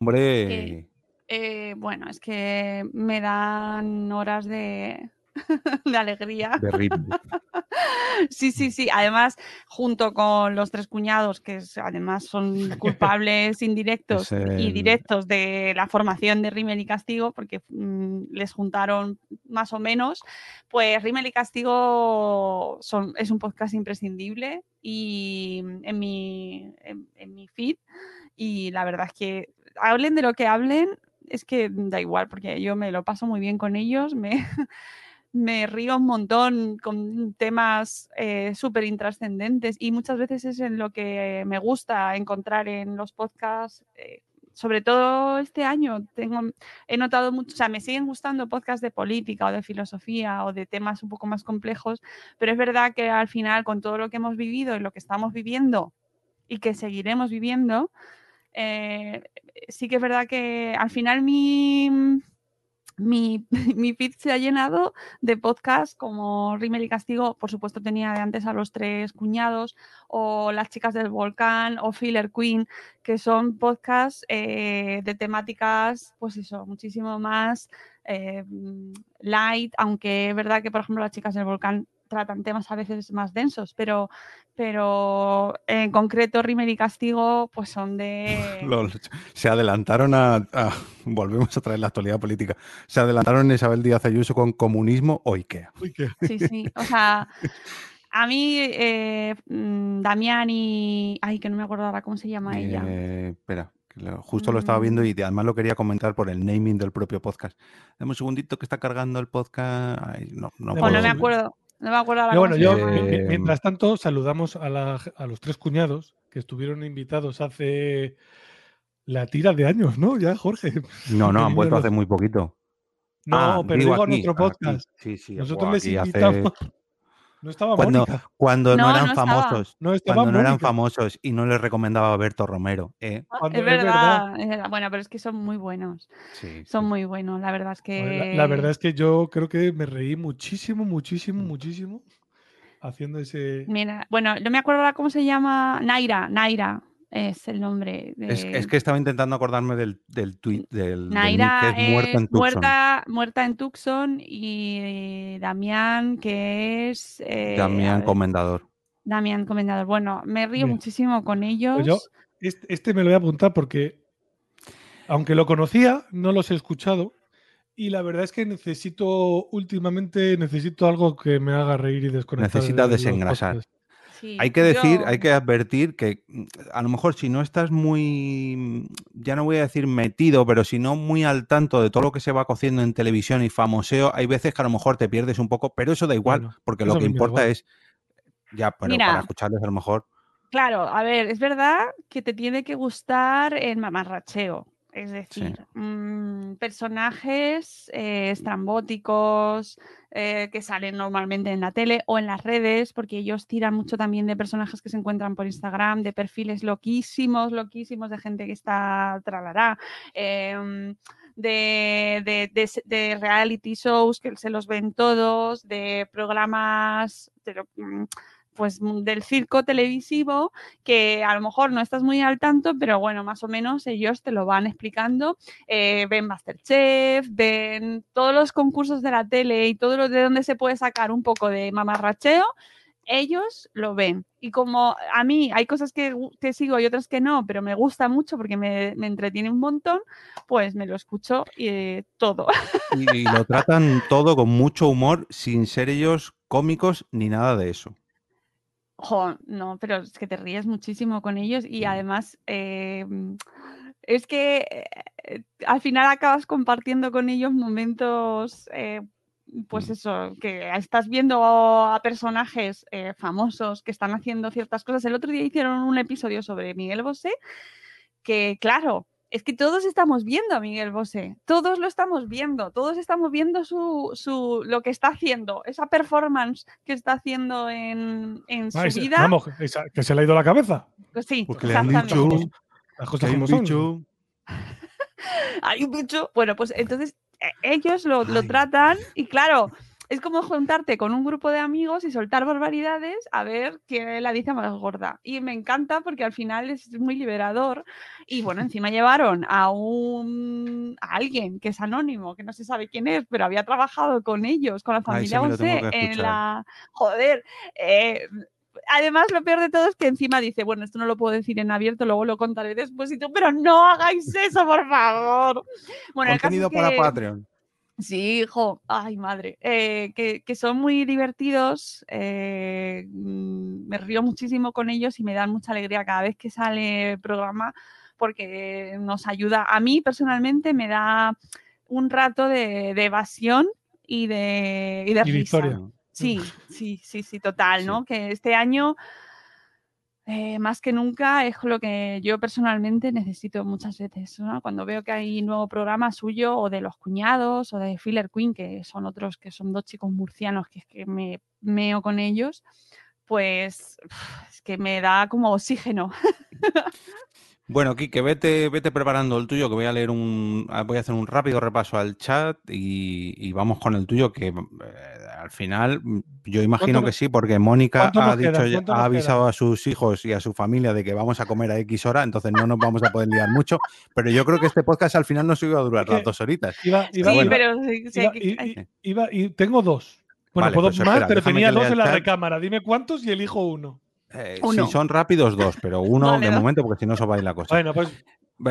hombre, Eh, bueno, es que me dan horas de, de alegría. de ritmo. Sí, sí, sí. Además, junto con los tres cuñados, que además son culpables indirectos y directos de la formación de Rimmel y Castigo, porque mm, les juntaron más o menos, pues Rimmel y Castigo son, es un podcast imprescindible y en mi, en, en mi feed. Y la verdad es que hablen de lo que hablen, es que da igual, porque yo me lo paso muy bien con ellos, me, me río un montón con temas eh, súper intrascendentes y muchas veces es en lo que me gusta encontrar en los podcasts. eh, sobre todo este año tengo, he notado mucho, o sea, me siguen gustando podcasts de política o de filosofía o de temas un poco más complejos, pero es verdad que al final con todo lo que hemos vivido y lo que estamos viviendo y que seguiremos viviendo, eh, sí que es verdad que al final mi, mi, mi feed se ha llenado de podcasts como Rimmel y Castigo, por supuesto tenía de antes a los tres cuñados, o Las chicas del volcán, o Filler Queen, que son podcasts eh, de temáticas, pues eso, muchísimo más eh, light, aunque es verdad que, por ejemplo, Las chicas del volcán tratan temas a veces más densos, pero, pero en concreto Rimmel y Castigo pues son de... Se adelantaron a, a- Volvemos a traer la actualidad política. Se adelantaron Isabel Díaz Ayuso con comunismo o IKEA. Sí, sí. O sea, a mí eh, mm, Damián y... Ay, que no me acuerdo ahora cómo se llama ella. Eh, espera, que lo- justo lo estaba viendo y de- además lo quería comentar por el naming del propio podcast. Dame un segundito que está cargando el podcast. Ay, no, no O no me acuerdo. No me acuerdo cómo bueno, yo, Eh, mientras tanto, saludamos a, la- a los tres cuñados que estuvieron invitados hace la tira de años, ¿no? Ya, Jorge. No, no, han vuelto los- hace muy poquito. No, Ah, pero digo, a aquí, nuestro aquí. podcast. Sí, sí. Nosotros les aquí hace- invitamos. No estaba Cuando, Mónica. cuando no, No, eran no famosos. No Cuando no eran famosos y no les recomendaba a Berto Romero. ¿eh? cuando Es es verdad, es verdad. Bueno, pero es que son muy buenos. Sí, Son sí. muy buenos. La verdad es que. La, la verdad es que yo creo que me reí muchísimo, muchísimo, muchísimo haciendo ese. Mira, bueno, no me acuerdo ahora cómo se llama. Naira, Naira es el nombre. De... Es, es que estaba intentando acordarme del, del tweet del, Naira nick que es muerta en Tucson. muerta, muerta en Tucson y Damián, que es. eh, Damián Comendador. Damián Comendador. Bueno, me río Bien. muchísimo con ellos. Pues yo este, este me lo voy a apuntar porque, aunque lo conocía, no los he escuchado. Y la verdad es que necesito, últimamente, necesito algo que me haga reír y desconectar. Necesitas de los desengrasar. podcasts. Sí, Hay que decir, yo- hay que advertir que mm, a lo mejor si no estás muy, mm, ya no voy a decir metido, pero si no muy al tanto de todo lo que se va cociendo en televisión y famoseo, hay veces que a lo mejor te pierdes un poco, pero eso da igual, Bueno, porque lo que importa es, ya, pero Mira. para escucharles a lo mejor, Claro, a ver, es verdad que te tiene que gustar el mamarracheo. Es decir, mm, personajes eh, estrambóticos eh, que salen normalmente en la tele o en las redes, porque ellos tiran mucho también de personajes que se encuentran por Instagram, de perfiles loquísimos, loquísimos de gente que está tralará. em, de, de- de se- de reality shows que se los ven todos, de programas lo- mm, pues, mm, del circo televisivo que a lo mejor no estás muy al tanto, pero bueno, más o menos ellos te lo van explicando. Eh, ven Masterchef, ven todos los concursos de la tele y todo lo de donde se puede sacar un poco de mamarracheo, ellos lo ven. Y como a mí hay cosas que, que sigo y otras que no, pero me gusta mucho porque me, me entretiene un montón, pues me lo escucho eh, todo. y lo tratan todo con mucho humor, sin ser ellos cómicos ni nada de eso. Jo, no, pero es que te ríes muchísimo con ellos y además eh, mm, es que eh, al final acabas compartiendo con ellos momentos eh, pues eso, que estás viendo a personajes eh, famosos que están haciendo ciertas cosas. El otro día hicieron un episodio sobre Miguel Bosé, que claro, es que todos estamos viendo a Miguel Bosé, todos lo estamos viendo, todos estamos viendo su, su lo que está haciendo, esa performance que está haciendo en, en su Ah, ese- vida. Vamos, esa- que se le ha ido la cabeza. Pues sí, Porque le han dicho Las que cosas como son. bicho. hay un bicho. Bueno, pues entonces eh, ellos lo, lo tratan y claro, es como juntarte con un grupo de amigos y soltar barbaridades a ver quién la dice más gorda. Y me encanta porque al final es muy liberador. Y bueno, encima llevaron a un a alguien que es anónimo, que no se sabe quién es, pero había trabajado con ellos, con la ese familia que en la. Joder. eh, Además, lo peor de todo es que encima dice, bueno, esto no lo puedo decir en abierto, luego lo contaré después. Y tú, pero no hagáis eso, por favor. Bueno, el caso es Contenido para que- Patreon. Sí, hijo, ay madre, Eh, que, que son muy divertidos, eh, mm, me río muchísimo con ellos y me dan mucha alegría cada vez que sale el programa porque nos ayuda, a mí personalmente me da un rato de, de evasión y de, y de Y risa. victoria. Sí, sí, sí, sí, total, Sí. ¿no? Que este año, eh, más que nunca, es lo que yo personalmente necesito muchas veces. Cuando veo que hay nuevo programa suyo o de los cuñados o de Filler Queen, que son otros que son dos chicos murcianos que que me meo con ellos, pues es que me da como oxígeno. Bueno, Kike, vete, vete preparando el tuyo, que voy a leer un, ah, voy a hacer un rápido repaso al chat y, y vamos con el tuyo, que eh, al final mm, yo imagino ¿Cuánto que sí, porque Mónica ha dicho, ha avisado queda? a sus hijos y a su familia de que vamos a comer a X hora, entonces no nos vamos a poder liar mucho, pero yo creo que este podcast al final no se iba a durar las dos horitas. Iba, iba- sí, bueno. pero sí, sí, iba- que- iba- y tengo dos. Bueno, Vale, puedo pues más, espera, pero tenía dos en la recámara. Dime cuántos y elijo uno. Eh, si son rápidos, dos, pero uno Vale, de momento, porque si no se va a ir la cosa. Bueno, pues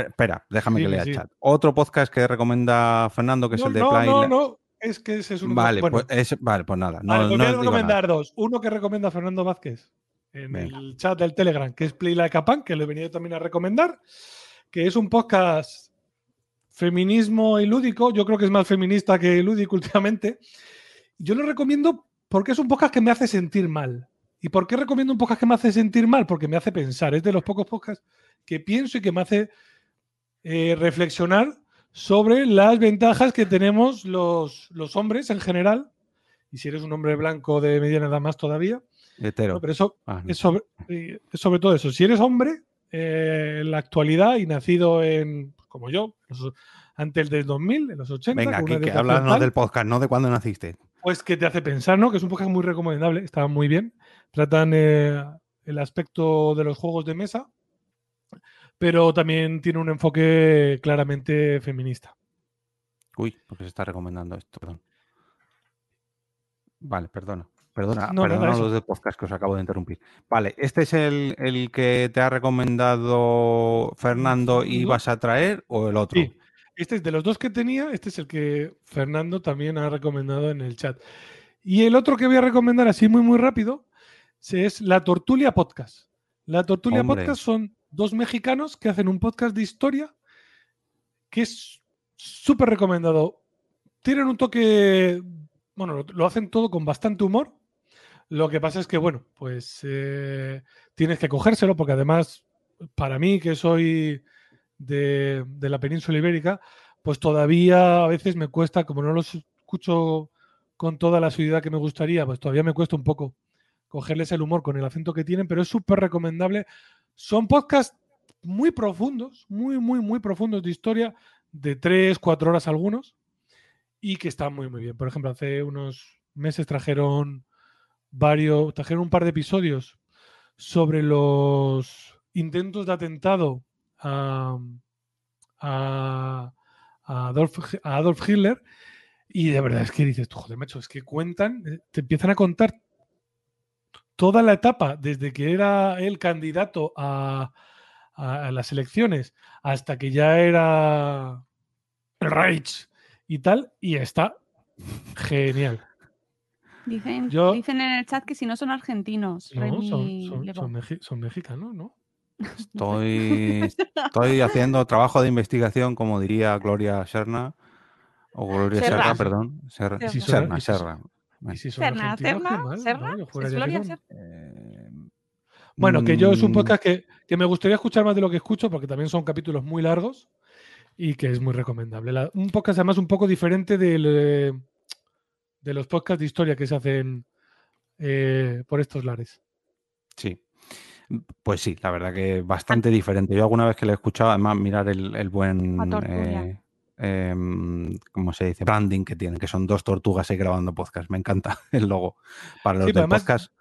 Espera, déjame que lea el chat. Otro podcast que recomienda Fernando, que es el de no, Play. no, no, es que ese es un Vale, bueno, pues, es- vale, pues nada. No, vale, pues no voy a nada. recomendar dos. Uno que recomienda Fernando Vázquez en Venga. el chat del Telegram, que es Play Like a Punk, que lo he venido también a recomendar, que es un podcast feminismo y lúdico. Yo creo que es más feminista que lúdico últimamente. Yo lo recomiendo porque es un podcast que me hace sentir mal. ¿Y por qué recomiendo un podcast que me hace sentir mal? Porque me hace pensar. Es de los pocos podcasts que pienso y que me hace eh, reflexionar sobre las ventajas que tenemos los, los hombres en general. Y si eres un hombre blanco de mediana edad más todavía. Hetero. ¿no? Pero eso Ah, no. es sobre, eh, es sobre todo eso. Si eres hombre eh, en la actualidad y nacido en, como yo, los- antes del 2000, en los 80, Venga, Kike, educación háblanos del podcast, no de cuándo naciste. pues que te hace pensar, ¿no? Que es un podcast muy recomendable, está muy bien. Tratan eh, el aspecto de los juegos de mesa, pero también tiene un enfoque claramente feminista. Uy, porque se está recomendando esto, perdón. Vale, perdona. Perdona, No, perdona los de podcast que os acabo de interrumpir. Vale, este es el, el que te ha recomendado Fernando y No. vas a traer o el otro. Sí, este es de los dos que tenía, este es el que Fernando también ha recomendado en el chat. Y el otro que voy a recomendar así muy, muy rápido es La Tortulia Podcast. La Tortulia Hombre. Podcast son dos mexicanos que hacen un podcast de historia que es súper recomendado. Tienen un toque, bueno, lo, lo hacen todo con bastante humor. Lo que pasa es que, bueno, pues eh, tienes que cogérselo porque además, para mí que soy de, de la península ibérica, pues todavía a veces me cuesta, como no los escucho con toda la asiduidad que me gustaría, pues todavía me cuesta un poco cogerles el humor con el acento que tienen, pero es súper recomendable. Son podcasts muy profundos, muy, muy, muy profundos de historia, de tres, cuatro horas algunos, y que están muy, muy bien. Por ejemplo, hace unos meses trajeron varios, trajeron un par de episodios sobre los intentos de atentado a, a- Adolf, Hitler. Y de verdad es que dices, joder, macho, es que cuentan, eh, te empiezan a contar toda la etapa desde que era el candidato a, a- a las elecciones hasta que ya era el Reich y tal, y está genial. Dicen, Yo- dicen en el chat que si no son argentinos. No, Remy son, son- Levo. son meji- son mexicanos, ¿no? Estoy, estoy haciendo trabajo de investigación, como diría Gloria Serna. O Gloria Serra. Serra, perdón. Serra. Son- Y si son- son Cerna, Cerna, Serra. Eh, Bueno, que yo es un mm, podcast que, que me gustaría escuchar más de lo que escucho, porque también son capítulos muy largos y que es muy recomendable. La- un podcast además un poco diferente del, eh, de los podcasts de historia que se hacen eh, por estos lares. Sí. Pues sí, la verdad que bastante diferente. Yo alguna vez que lo he escuchado, además, mirar el, el buen. Eh, em, ¿Cómo se dice? Branding que tienen, que son dos tortugas ahí grabando podcast. Me encanta el logo para los Sí, del además- podcast.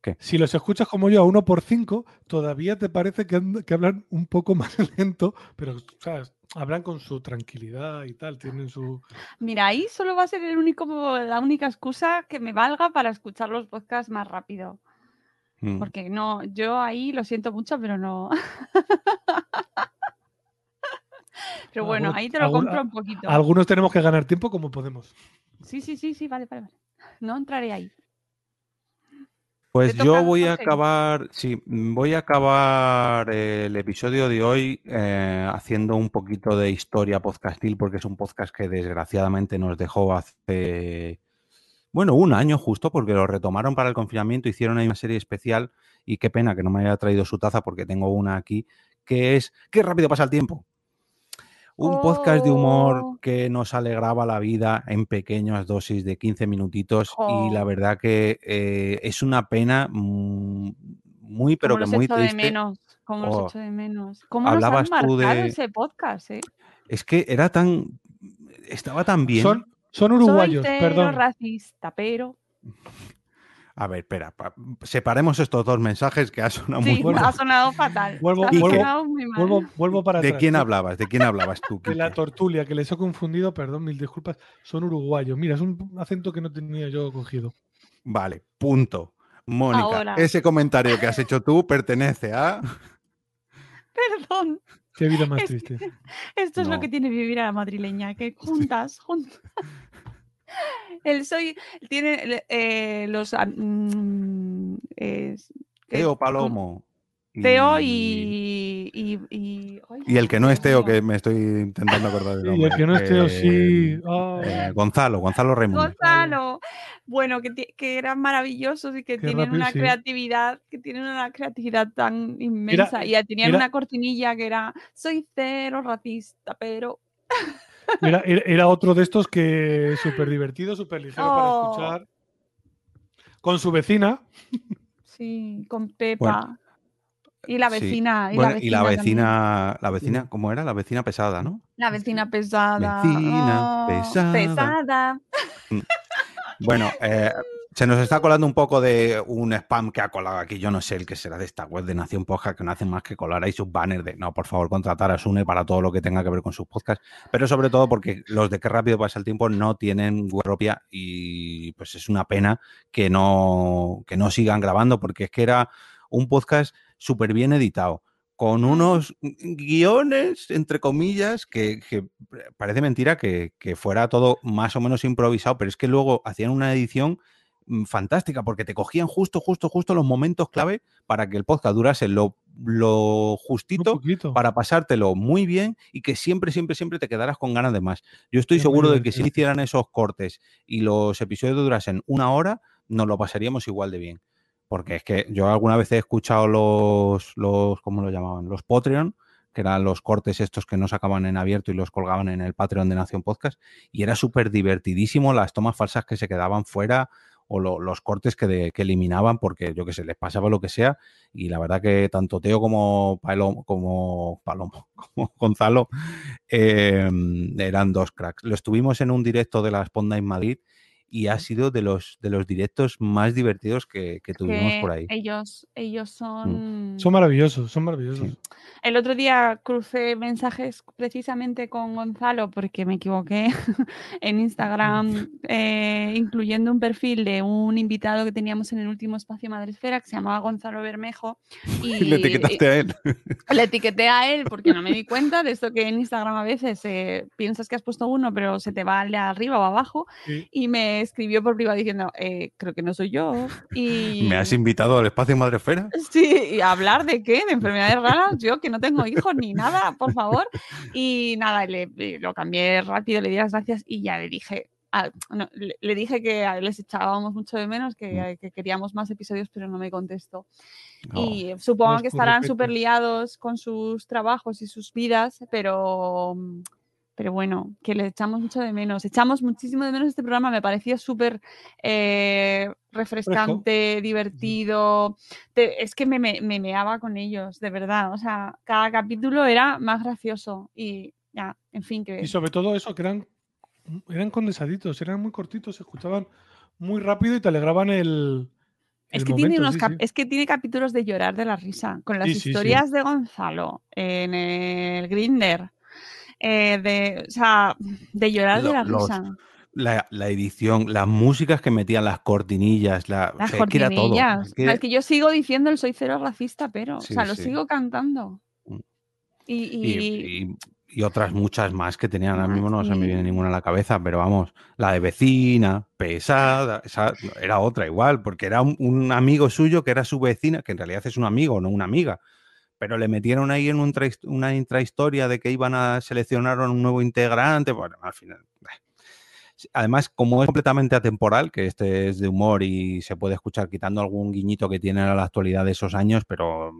¿Qué? Si los escuchas como yo a uno por cinco, todavía te parece que, que hablan un poco más lento, pero ¿sabes? hablan con su tranquilidad y tal, tienen su... Mira, ahí solo va a ser el único, la única excusa que me valga para escuchar los podcasts más rápido. Mm. Porque no, yo ahí lo siento mucho, pero no. pero bueno, ahí te lo compro un poquito. Algunos tenemos que ganar tiempo como podemos. Sí, sí, sí, sí, vale, vale, vale. No entraré ahí. Pues yo voy a acabar, sí, voy a acabar eh, el episodio de hoy eh, haciendo un poquito de historia podcastil, porque es un podcast que desgraciadamente nos dejó hace, bueno, un año justo, porque lo retomaron para el confinamiento, hicieron ahí una serie especial y qué pena que no me haya traído su taza porque tengo una aquí, que es Qué rápido pasa el tiempo. Un podcast de humor Oh. que nos alegraba la vida en pequeñas dosis de 15 minutitos y la Jo. verdad que eh, es una pena muy, pero Cómo que los muy echo de triste. menos. Cómo los Oh. echo de menos. ¿Cómo nos han Hablabas tú marcado de- ese podcast, eh? Es que era tan... Estaba tan bien. Son, son uruguayos, Soy cero perdón. racista, pero... A ver, espera, pa- separemos estos dos mensajes que ha sonado Sí, muy bueno. ha sonado fatal. Vuelvo- ha vuelvo- sonado muy mal. Vuelvo, vuelvo para ¿De atrás. quién hablabas? ¿De quién hablabas tú? De la tortulia, que les he confundido, perdón, mil disculpas, son uruguayos. Mira, es un acento que no tenía yo cogido. Vale, punto. Mónica, Ahora. ese comentario que has hecho tú pertenece a... Perdón. Qué vida más triste. Esto es No. lo que tiene vivir a la madrileña, que juntas, juntas. El soy tiene eh, los ah, mm, es- que- Teo Palomo. Teo y y, y, Y el que no es Teo, que me estoy intentando acordar del Y nombre. el que no es Teo, sí. Eh, Ah, eh, Gonzalo, Gonzalo Raimundo. Gonzalo. Bueno, que, que eran maravillosos y que Qué tienen rápido, una sí. creatividad, que tienen una creatividad tan inmensa. y ya tenían era- una cortinilla que era soy cero racista, pero Era, otro de estos que súper divertido, súper ligero para Oh. escuchar. Con su vecina. sí, con Pepa. y la sí. vecina. Y, Bueno, la y la vecina la vecina, ¿cómo era? La vecina pesada, ¿no? La vecina pesada. Vecina Oh, pesada. pesada. Bueno, eh, se nos está colando un poco de un spam que ha colado aquí. Yo no sé el que será de esta web de Nación Podcast, que no hacen más que colar ahí sus banners de no, por favor, contratar a Sune para todo lo que tenga que ver con sus podcasts. Pero sobre todo porque los de qué rápido pasa el tiempo no tienen web propia y pues es una pena que no, que no sigan grabando porque es que era un podcast súper bien editado. Con unos guiones, entre comillas, que, que parece mentira que, que fuera todo más o menos improvisado, pero es que luego hacían una edición fantástica porque te cogían justo, justo, justo los momentos clave para que el podcast durase lo, lo justito para pasártelo muy bien y que siempre, siempre, siempre te quedaras con ganas de más. Yo estoy Es seguro de que si hicieran esos cortes y los episodios durasen una hora, nos lo pasaríamos igual de bien. Porque es que yo alguna vez he escuchado los, los ¿cómo lo llamaban? Los Patreon, que eran los cortes estos que no sacaban en abierto y los colgaban en el Patreon de Nación Podcast, y era súper divertidísimo las tomas falsas que se quedaban fuera o lo- los cortes que, de- que eliminaban porque yo que sé, les pasaba lo que sea y la verdad que tanto Teo como Palomo, como, Palomo, como Gonzalo eh, eran dos cracks. Lo estuvimos en un directo de la Sponda en Madrid y ha sido de los, de los directos más divertidos que, que tuvimos que por ahí. Ellos, ellos son. Son maravillosos, son maravillosos. Sí. El otro día crucé mensajes precisamente con Gonzalo porque me equivoqué en Instagram, eh, incluyendo un perfil de un invitado que teníamos en el último espacio Madresfera que se llamaba Gonzalo Bermejo. Y, le etiquetaste a él. le etiqueté a él porque no me di cuenta de esto que en Instagram a veces eh, piensas que has puesto uno, pero se te va al de arriba o abajo. Sí. Y me escribió por privado diciendo, eh, creo que no soy yo. Y... ¿Me has invitado al espacio Madrefera? Sí, y a hablar de qué, de enfermedades raras, yo que no tengo hijos ni nada, por favor. Y nada, le, lo cambié rápido, le di las gracias y ya le dije, le, dije que les echábamos mucho de menos, que, mm. queríamos más episodios, pero no me contestó. y supongo que estarán súper liados con sus trabajos y sus vidas, pero, pero bueno, que le echamos mucho de menos. Echamos muchísimo de menos este programa, me pareció súper eh, refrescante, divertido. es que me, me, me meaba con ellos, de verdad. O sea, cada capítulo era más gracioso y ya, en fin. Que... Y sobre todo eso, que eran eran condensaditos, eran muy cortitos, se escuchaban muy rápido y te alegraban el. es, que tiene unos es que tiene capítulos de llorar de la risa, con las historias de Gonzalo en el Grinder. Eh, de, o sea, de llorar de la risa. La, edición, las músicas que metían, las cortinillas, la, las cortinillas. Es, que... yo sigo diciendo el soy cero racista, pero, o sea, lo sigo cantando. Mm. y, y otras muchas más que tenían. Ahora mismo no se me viene ninguna a la cabeza, pero vamos, la de vecina, pesada, esa era otra igual, porque era un, amigo suyo que era su vecina, que en realidad es un amigo, no una amiga. Pero le metieron ahí en una intrahistoria de que iban a seleccionar un nuevo integrante. Bueno, al final. Además, como es completamente atemporal, que este es de humor y se puede escuchar quitando algún guiñito que tiene a la actualidad de esos años, pero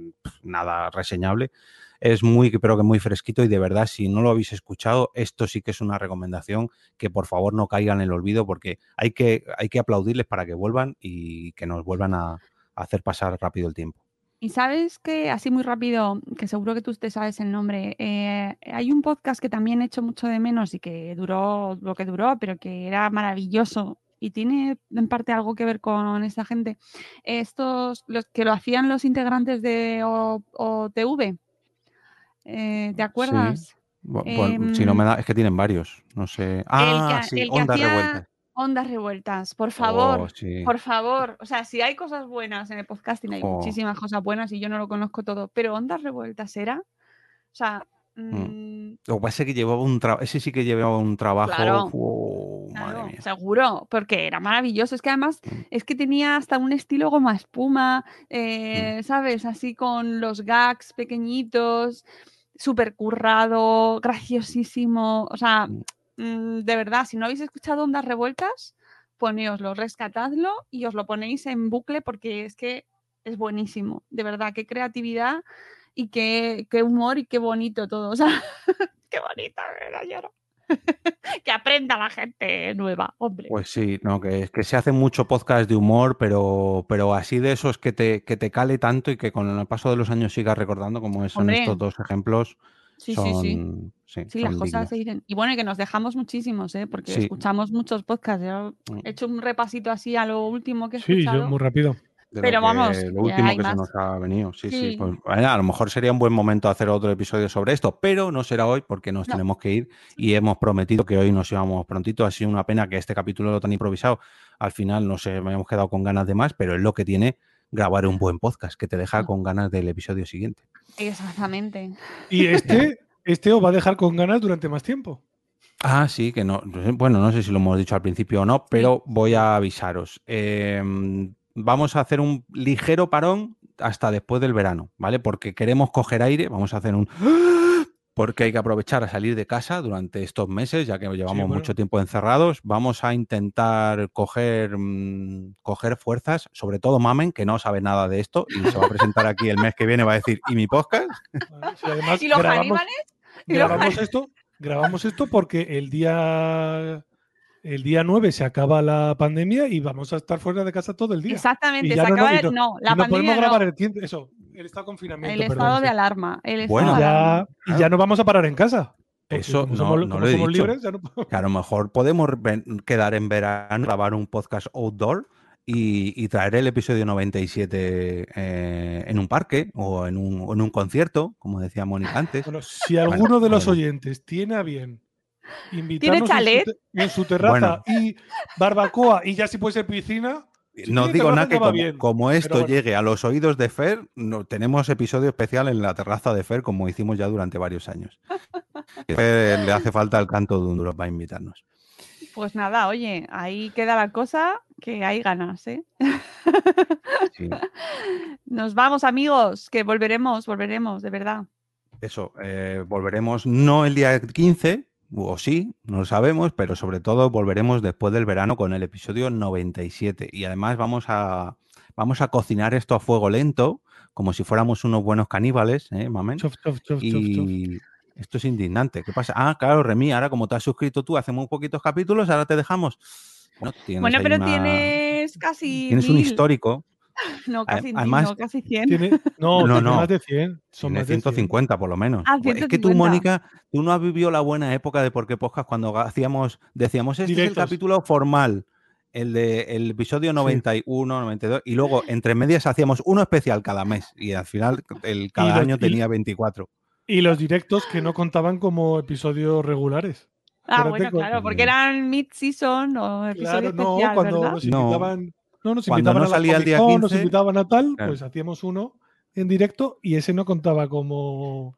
nada reseñable es muy, pero que muy fresquito y de verdad, si no lo habéis escuchado, esto sí que es una recomendación que por favor no caigan en el olvido porque hay que, hay que aplaudirles para que vuelvan y que nos vuelvan a, hacer pasar rápido el tiempo. Y sabes que, así muy rápido, que seguro que tú te sabes el nombre, eh, hay un podcast que también he hecho mucho de menos y que duró lo que duró, pero que era maravilloso y tiene en parte algo que ver con esta gente. Estos, los que lo hacían los integrantes de OTV, eh, ¿Te acuerdas? si no me da, es que tienen varios, no sé. Ah, sí, ondas revueltas. Ondas revueltas, por favor, oh, por favor. O sea, si hay cosas buenas en el podcasting, hay oh. muchísimas cosas buenas y yo no lo conozco todo, pero ondas revueltas era, o sea, mm. Mm, Lo que pasa es que llevaba un trabajo, ese sí que llevaba un trabajo. seguro, porque era maravilloso. Es que además mm. es que tenía hasta un estilo goma espuma, eh, ¿sabes? Así con los gags pequeñitos súper currado, graciosísimo. O sea, mm. De verdad, si no habéis escuchado Ondas Revueltas, poneoslo, rescatadlo y os lo ponéis en bucle porque es que es buenísimo. De verdad, qué creatividad y qué, qué humor y qué bonito todo. O sea, qué bonito, ¿verdad? Lloro. que aprenda la gente nueva, hombre. Pues sí, no, que, que se hace mucho podcast de humor, pero, pero así de esos que te, que te cale tanto y que con el paso de los años sigas recordando, como son estos dos ejemplos. Sí, sí, sí. Sí, las cosas se dicen. Y bueno, y que nos dejamos muchísimos, ¿eh? porque escuchamos muchos podcasts. Yo mm. he hecho un repasito así a lo último que he escuchado. Sí, yo muy rápido pero vamos. Lo último que se nos ha venido. Sí, sí. Pues, a lo mejor sería un buen momento hacer otro episodio sobre esto, pero no será hoy porque nos tenemos que ir y hemos prometido que hoy nos íbamos prontito. Ha sido una pena que este capítulo lo tan improvisado. Al final no sé, me hemos quedado con ganas de más, pero es lo que tiene grabar un buen podcast, que te deja mm. con ganas del episodio siguiente. Exactamente. Y este, este os va a dejar con ganas durante más tiempo. Ah, sí, que no. Bueno, no sé si lo hemos dicho al principio o no, pero voy a avisaros. Eh, vamos a hacer un ligero parón hasta después del verano, ¿vale? Porque queremos coger aire, vamos a hacer un... Porque hay que aprovechar a salir de casa durante estos meses, ya que llevamos mucho tiempo encerrados. Vamos a intentar coger, mm, coger fuerzas, sobre todo Mamen, que no sabe nada de esto y se va a presentar aquí el mes que viene, va a decir, ¿y mi podcast? ¿Y los grabamos, grabamos esto, grabamos esto porque el día el día 9 se acaba la pandemia y vamos a estar fuera de casa todo el día. Exactamente, se acaba no, no, la pandemia podemos grabar el tiempo, eso, el estado de confinamiento. El estado de alarma. El bueno, ya, y ya no vamos a parar en casa. Eso no, somos, no lo he dicho. Libres, Que a lo mejor podemos quedar en verano, grabar un podcast outdoor y, traer el episodio 97 eh, en un parque o en un, en un, concierto, como decía Mónica antes. Bueno, si alguno de los oyentes tiene a bien ¿Tiene chalet? En su, terraza y barbacoa y ya si puede ser piscina. no digo nada que como, esto llegue a los oídos de Fer, no, tenemos episodio especial en la terraza de Fer, como hicimos ya durante varios años. Fer le hace falta el canto de un duro para invitarnos. Pues nada, oye, ahí queda la cosa, que hay ganas, ¿eh? Sí. Nos vamos, amigos, que volveremos, volveremos, de verdad. Eso, eh, volveremos no el día 15, o sí, no lo sabemos, pero sobre todo volveremos después del verano con el episodio 97. Y además vamos a, vamos a cocinar esto a fuego lento, como si fuéramos unos buenos caníbales, ¿eh, mamen? Chof, chof, chof, chof, chof. Y esto es indignante. ¿Qué pasa? Ah, claro, Remy, ahora como te has suscrito tú, hacemos muy poquitos capítulos, ahora te dejamos. No, tienes Bueno, pero una- tienes casi. Tienes un histórico No, casi, además- no, casi 100. Tiene- no, No, no. más de 100. Son más de 100. 150 por lo menos. Ah, Pues Es que tú, 150. Mónica, tú no has vivido la buena época de Por qué Podcast cuando hacíamos, decíamos, este es el capítulo formal, el de el episodio 91, 92, y luego entre medias hacíamos uno especial cada mes, y al final el, cada los- año tenía 24. Y los directos que no contaban como episodios regulares. Ah, bueno, claro, porque eran mid-season o episodio Claro, no, especial, cuando ¿verdad? nos No. invitaban, no, nos Cuando invitaban no a la salía el día Comic-Con, nos 15, invitaban a tal, claro. pues hacíamos uno en directo y ese no contaba como,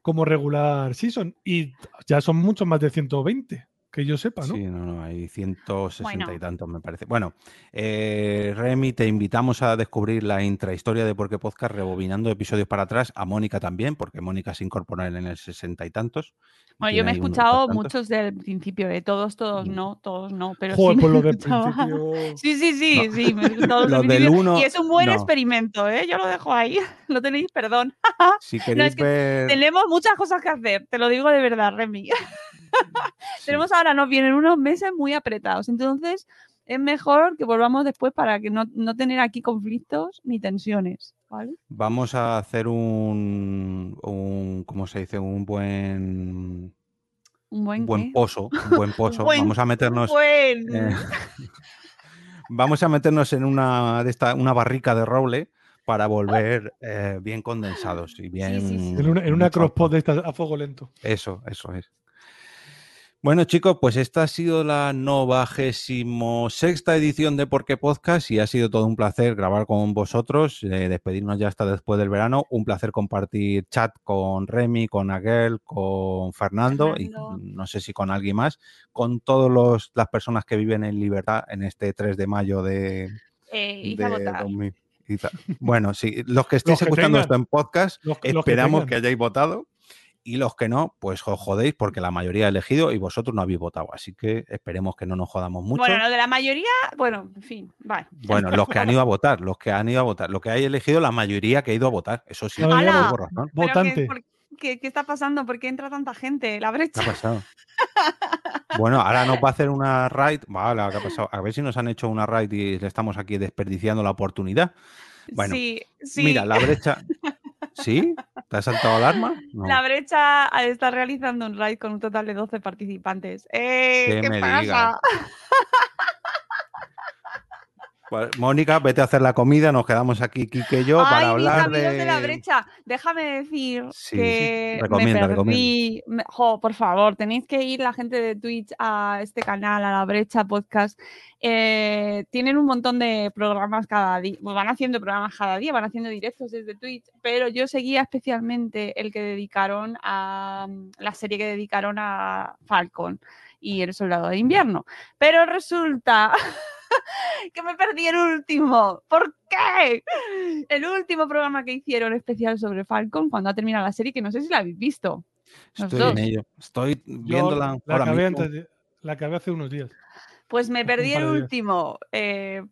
como regular season. Y ya son mucho más de 120, que yo sepa, ¿no? Sí, no, no, hay 160 Bueno. y tantos, me parece. Bueno, eh, Remy, te invitamos a descubrir la intrahistoria de Por qué Podcast rebobinando episodios para atrás, a Mónica también, porque Mónica se incorporó en el 60 y tantos. Bueno, yo me he escuchado muchos del principio, de todos, todos no, todos no, pero Joder, sí pues me lo del principio. Sí, sí, sí, sí, me he escuchado Lo del uno, Y es un buen no. experimento, ¿eh? Yo lo dejo ahí. No tenéis perdón. Si queréis es que ver. Tenemos muchas cosas que hacer, te lo digo de verdad, Remy. sí. Tenemos ahora, nos vienen unos meses muy apretados, entonces es mejor que volvamos después para que no, no tener aquí conflictos ni tensiones, ¿vale? Vamos a hacer un, un ¿cómo se dice? Un buen, Un buen, un buen pozo, un buen pozo. buen- Vamos a meternos, Buen- eh, vamos a meternos en una de esta, una barrica de roble para volver eh, bien condensados y bien. sí, sí. En una, en una crosspod de estas a fuego lento. Eso, eso es. Bueno, chicos, pues esta ha sido la novagésimo sexta edición de Por qué Podcast y ha sido todo un placer grabar con vosotros, eh, despedirnos ya hasta después del verano. Un placer compartir chat con Remy, con Aguel, con Fernando, y no sé si con alguien más, con todas las personas que viven en libertad en este 3 de mayo de, Eh, hice a de votar. 2000 y tal. Bueno, sí, los que estéis Los que escuchando tengan. esto en podcast, Los, que- los que esperamos tengan. que hayáis votado. Y los que no, pues os jodéis porque la mayoría ha elegido y vosotros no habéis votado. Así que esperemos que no nos jodamos mucho. Bueno, lo de la mayoría, bueno, en fin, vale. Bueno, los que han ido a votar, los que han ido a votar, lo que hay elegido la mayoría que ha ido a votar. Eso sí, todo razón. Votante. ¿qué, qué- está pasando? ¿Por qué entra tanta gente? La ¿Qué brecha. ha pasado? Bueno, ahora nos va a hacer una raid. Vale, ¿qué ha pasado? A ver si nos han hecho una raid y le estamos aquí desperdiciando la oportunidad. Bueno, sí, sí. Mira, la brecha. ¿Sí? ¿Te ha saltado alarma? No. La brecha está realizando un raid con un total de 12 participantes. Eh, ¿Qué ¿Qué, me pasa? Mónica, vete a hacer la comida, nos quedamos aquí, Kike y yo, Ay, para mis hablar de... de... la brecha, déjame decir Sí, que me recomienda. perdí. me- jo, por favor, tenéis que ir la gente de Twitch a este canal, a la brecha podcast. Eh, tienen un montón de programas cada día, van haciendo programas cada día, van haciendo directos desde Twitch, pero yo seguía especialmente el que dedicaron a la serie que dedicaron a Falcon y el soldado de invierno. Pero resulta que me perdí el último. ¿Por qué? El último programa que hicieron especial sobre Falcon cuando ha terminado la serie, que no sé si la habéis visto. los Estoy dos. en ello. Estoy Yo viéndola la ahora acabé, mismo. antes de- la acabé hace unos días. Pues me perdí el último. Eh,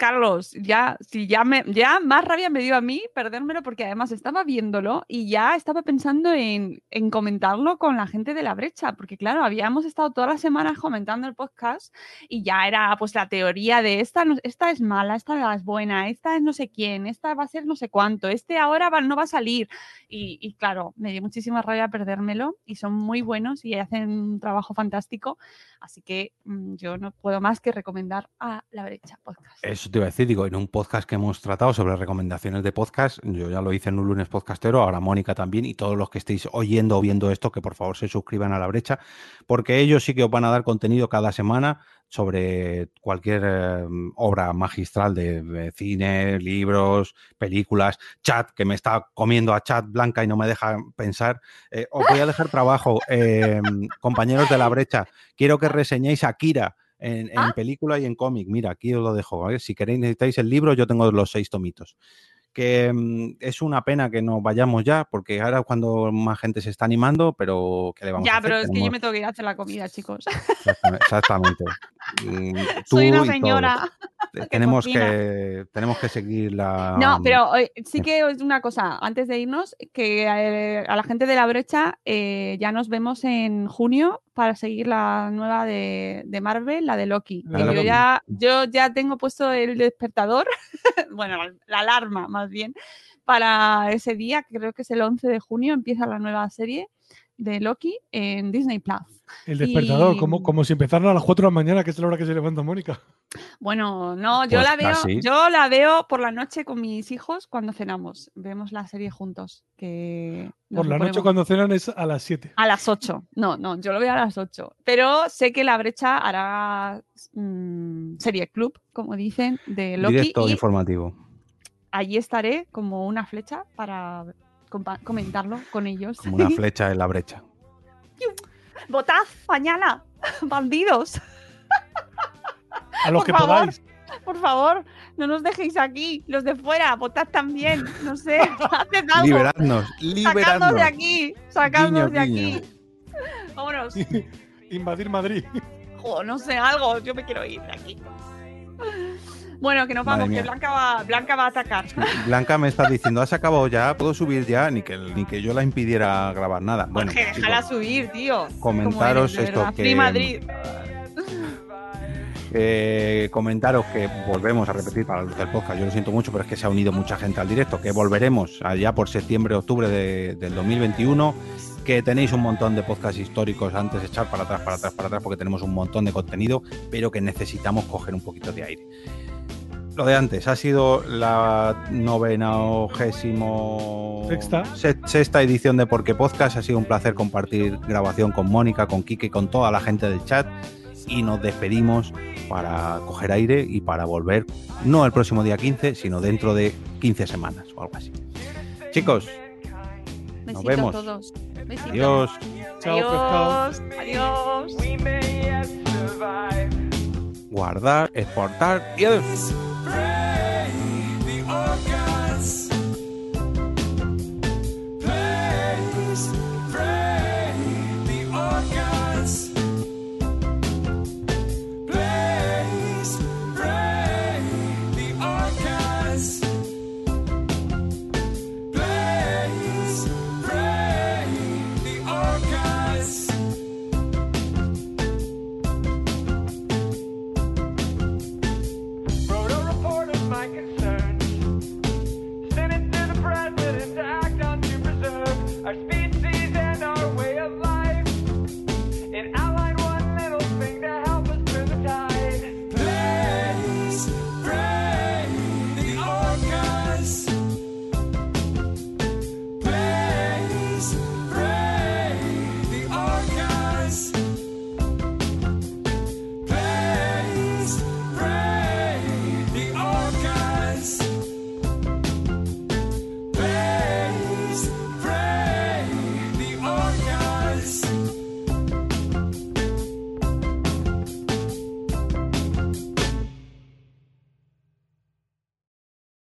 Carlos, ya, si ya, me, ya más rabia me dio a mí perdérmelo porque además estaba viéndolo y ya estaba pensando en, en comentarlo con la gente de la brecha, porque claro, habíamos estado todas las semanas comentando el podcast y ya era pues la teoría de esta, esta es mala, esta es buena, esta es no sé quién, esta va a ser no sé cuánto, este ahora va- no va a salir. Y, y claro, me dio muchísima rabia perdérmelo y son muy buenos y hacen un trabajo fantástico. Así que mm, yo no puedo más que recomendar a La Brecha Podcast. Decir, digo, en un podcast que hemos tratado sobre recomendaciones de podcast, yo ya lo hice en un lunes podcastero, ahora Mónica también, y todos los que estéis oyendo o viendo esto, que por favor se suscriban a la brecha, porque ellos sí que os van a dar contenido cada semana sobre cualquier eh, obra magistral de, de, cine, libros, películas, chat, que me está comiendo a chat blanca y no me deja pensar. Eh, os voy a dejar trabajo, eh, compañeros de la brecha. Quiero que reseñéis a Kira. En, ¿Ah? en, película y en cómic. Mira, aquí os lo dejo. ¿vale? Si queréis, necesitáis el libro, yo tengo los seis tomitos. Que mm, es una pena que nos vayamos ya, porque ahora es cuando más gente se está animando, pero ¿qué le vamos ya, a hacer? pero es que yo me tengo que ir a hacer la comida, chicos. Exactamente. exactamente. Mm, tú Soy una señora. Te- que tenemos cocina. que tenemos que seguir la No, pero eh, sí que es una cosa, antes de irnos, que eh, a la gente de la brecha eh, ya nos vemos en junio para seguir la nueva de, de Marvel, la de Loki. La yo, ya, yo ya tengo puesto el despertador, bueno, la, la alarma más bien, para ese día, que creo que es el 11 de junio, empieza la nueva serie de Loki en Disney Plus. El despertador, Y- como, como si empezaran a las 4 de la mañana, que es la hora que se levanta Mónica. Bueno, no, yo Pues la veo, casi. yo la veo por la noche con mis hijos cuando cenamos. Vemos la serie juntos. Que Por la noche cuando cenan es a las 7. A las 8. No, no, yo lo veo a las 8. Pero sé que la brecha hará mm, serie club, como dicen, de Loki. directo y informativo. allí estaré como una flecha para comentarlo con ellos. Como una flecha en la brecha. ¡Votad mañana! ¡Bandidos! A los Por que favor. podáis. Por favor, no nos dejéis aquí. Los de fuera, votad también. No sé, haced algo. Liberadnos, Sacadnos liberadnos. de aquí. Sacadnos de guiño. aquí. Vámonos. Invadir Madrid. Jo, no sé, algo. Yo me quiero ir de aquí. Bueno, que nos vamos, que. Blanca va, Blanca va a atacar. Blanca me está diciendo, ¿has acabado ya? ¿Puedo subir ya? Ni que, ni que yo la impidiera grabar nada. Bueno, Jorge, chicos, déjala subir, tío. comentaros ¿Cómo eres, esto que- Madrid. eh, comentaros que volvemos a repetir para del podcast. Yo lo siento mucho, pero es que se ha unido mucha gente al directo. Que volveremos allá por septiembre, octubre de- del 2021. Que tenéis un montón de podcasts históricos antes de echar para atrás, para atrás, para atrás, porque tenemos un montón de contenido, pero que necesitamos coger un poquito de aire. Lo de antes, ha sido la novenagésimo Sexta. se- sexta edición de Porque Podcast. Ha sido un placer compartir grabación con Mónica, con Kike, con toda la gente del chat. Y nos despedimos para coger aire y para volver, no el próximo día 15, sino dentro de 15 semanas o algo así. Chicos, Besitos vemos. a todos. Adiós. Chao. Adiós guardar, exportar y adiós.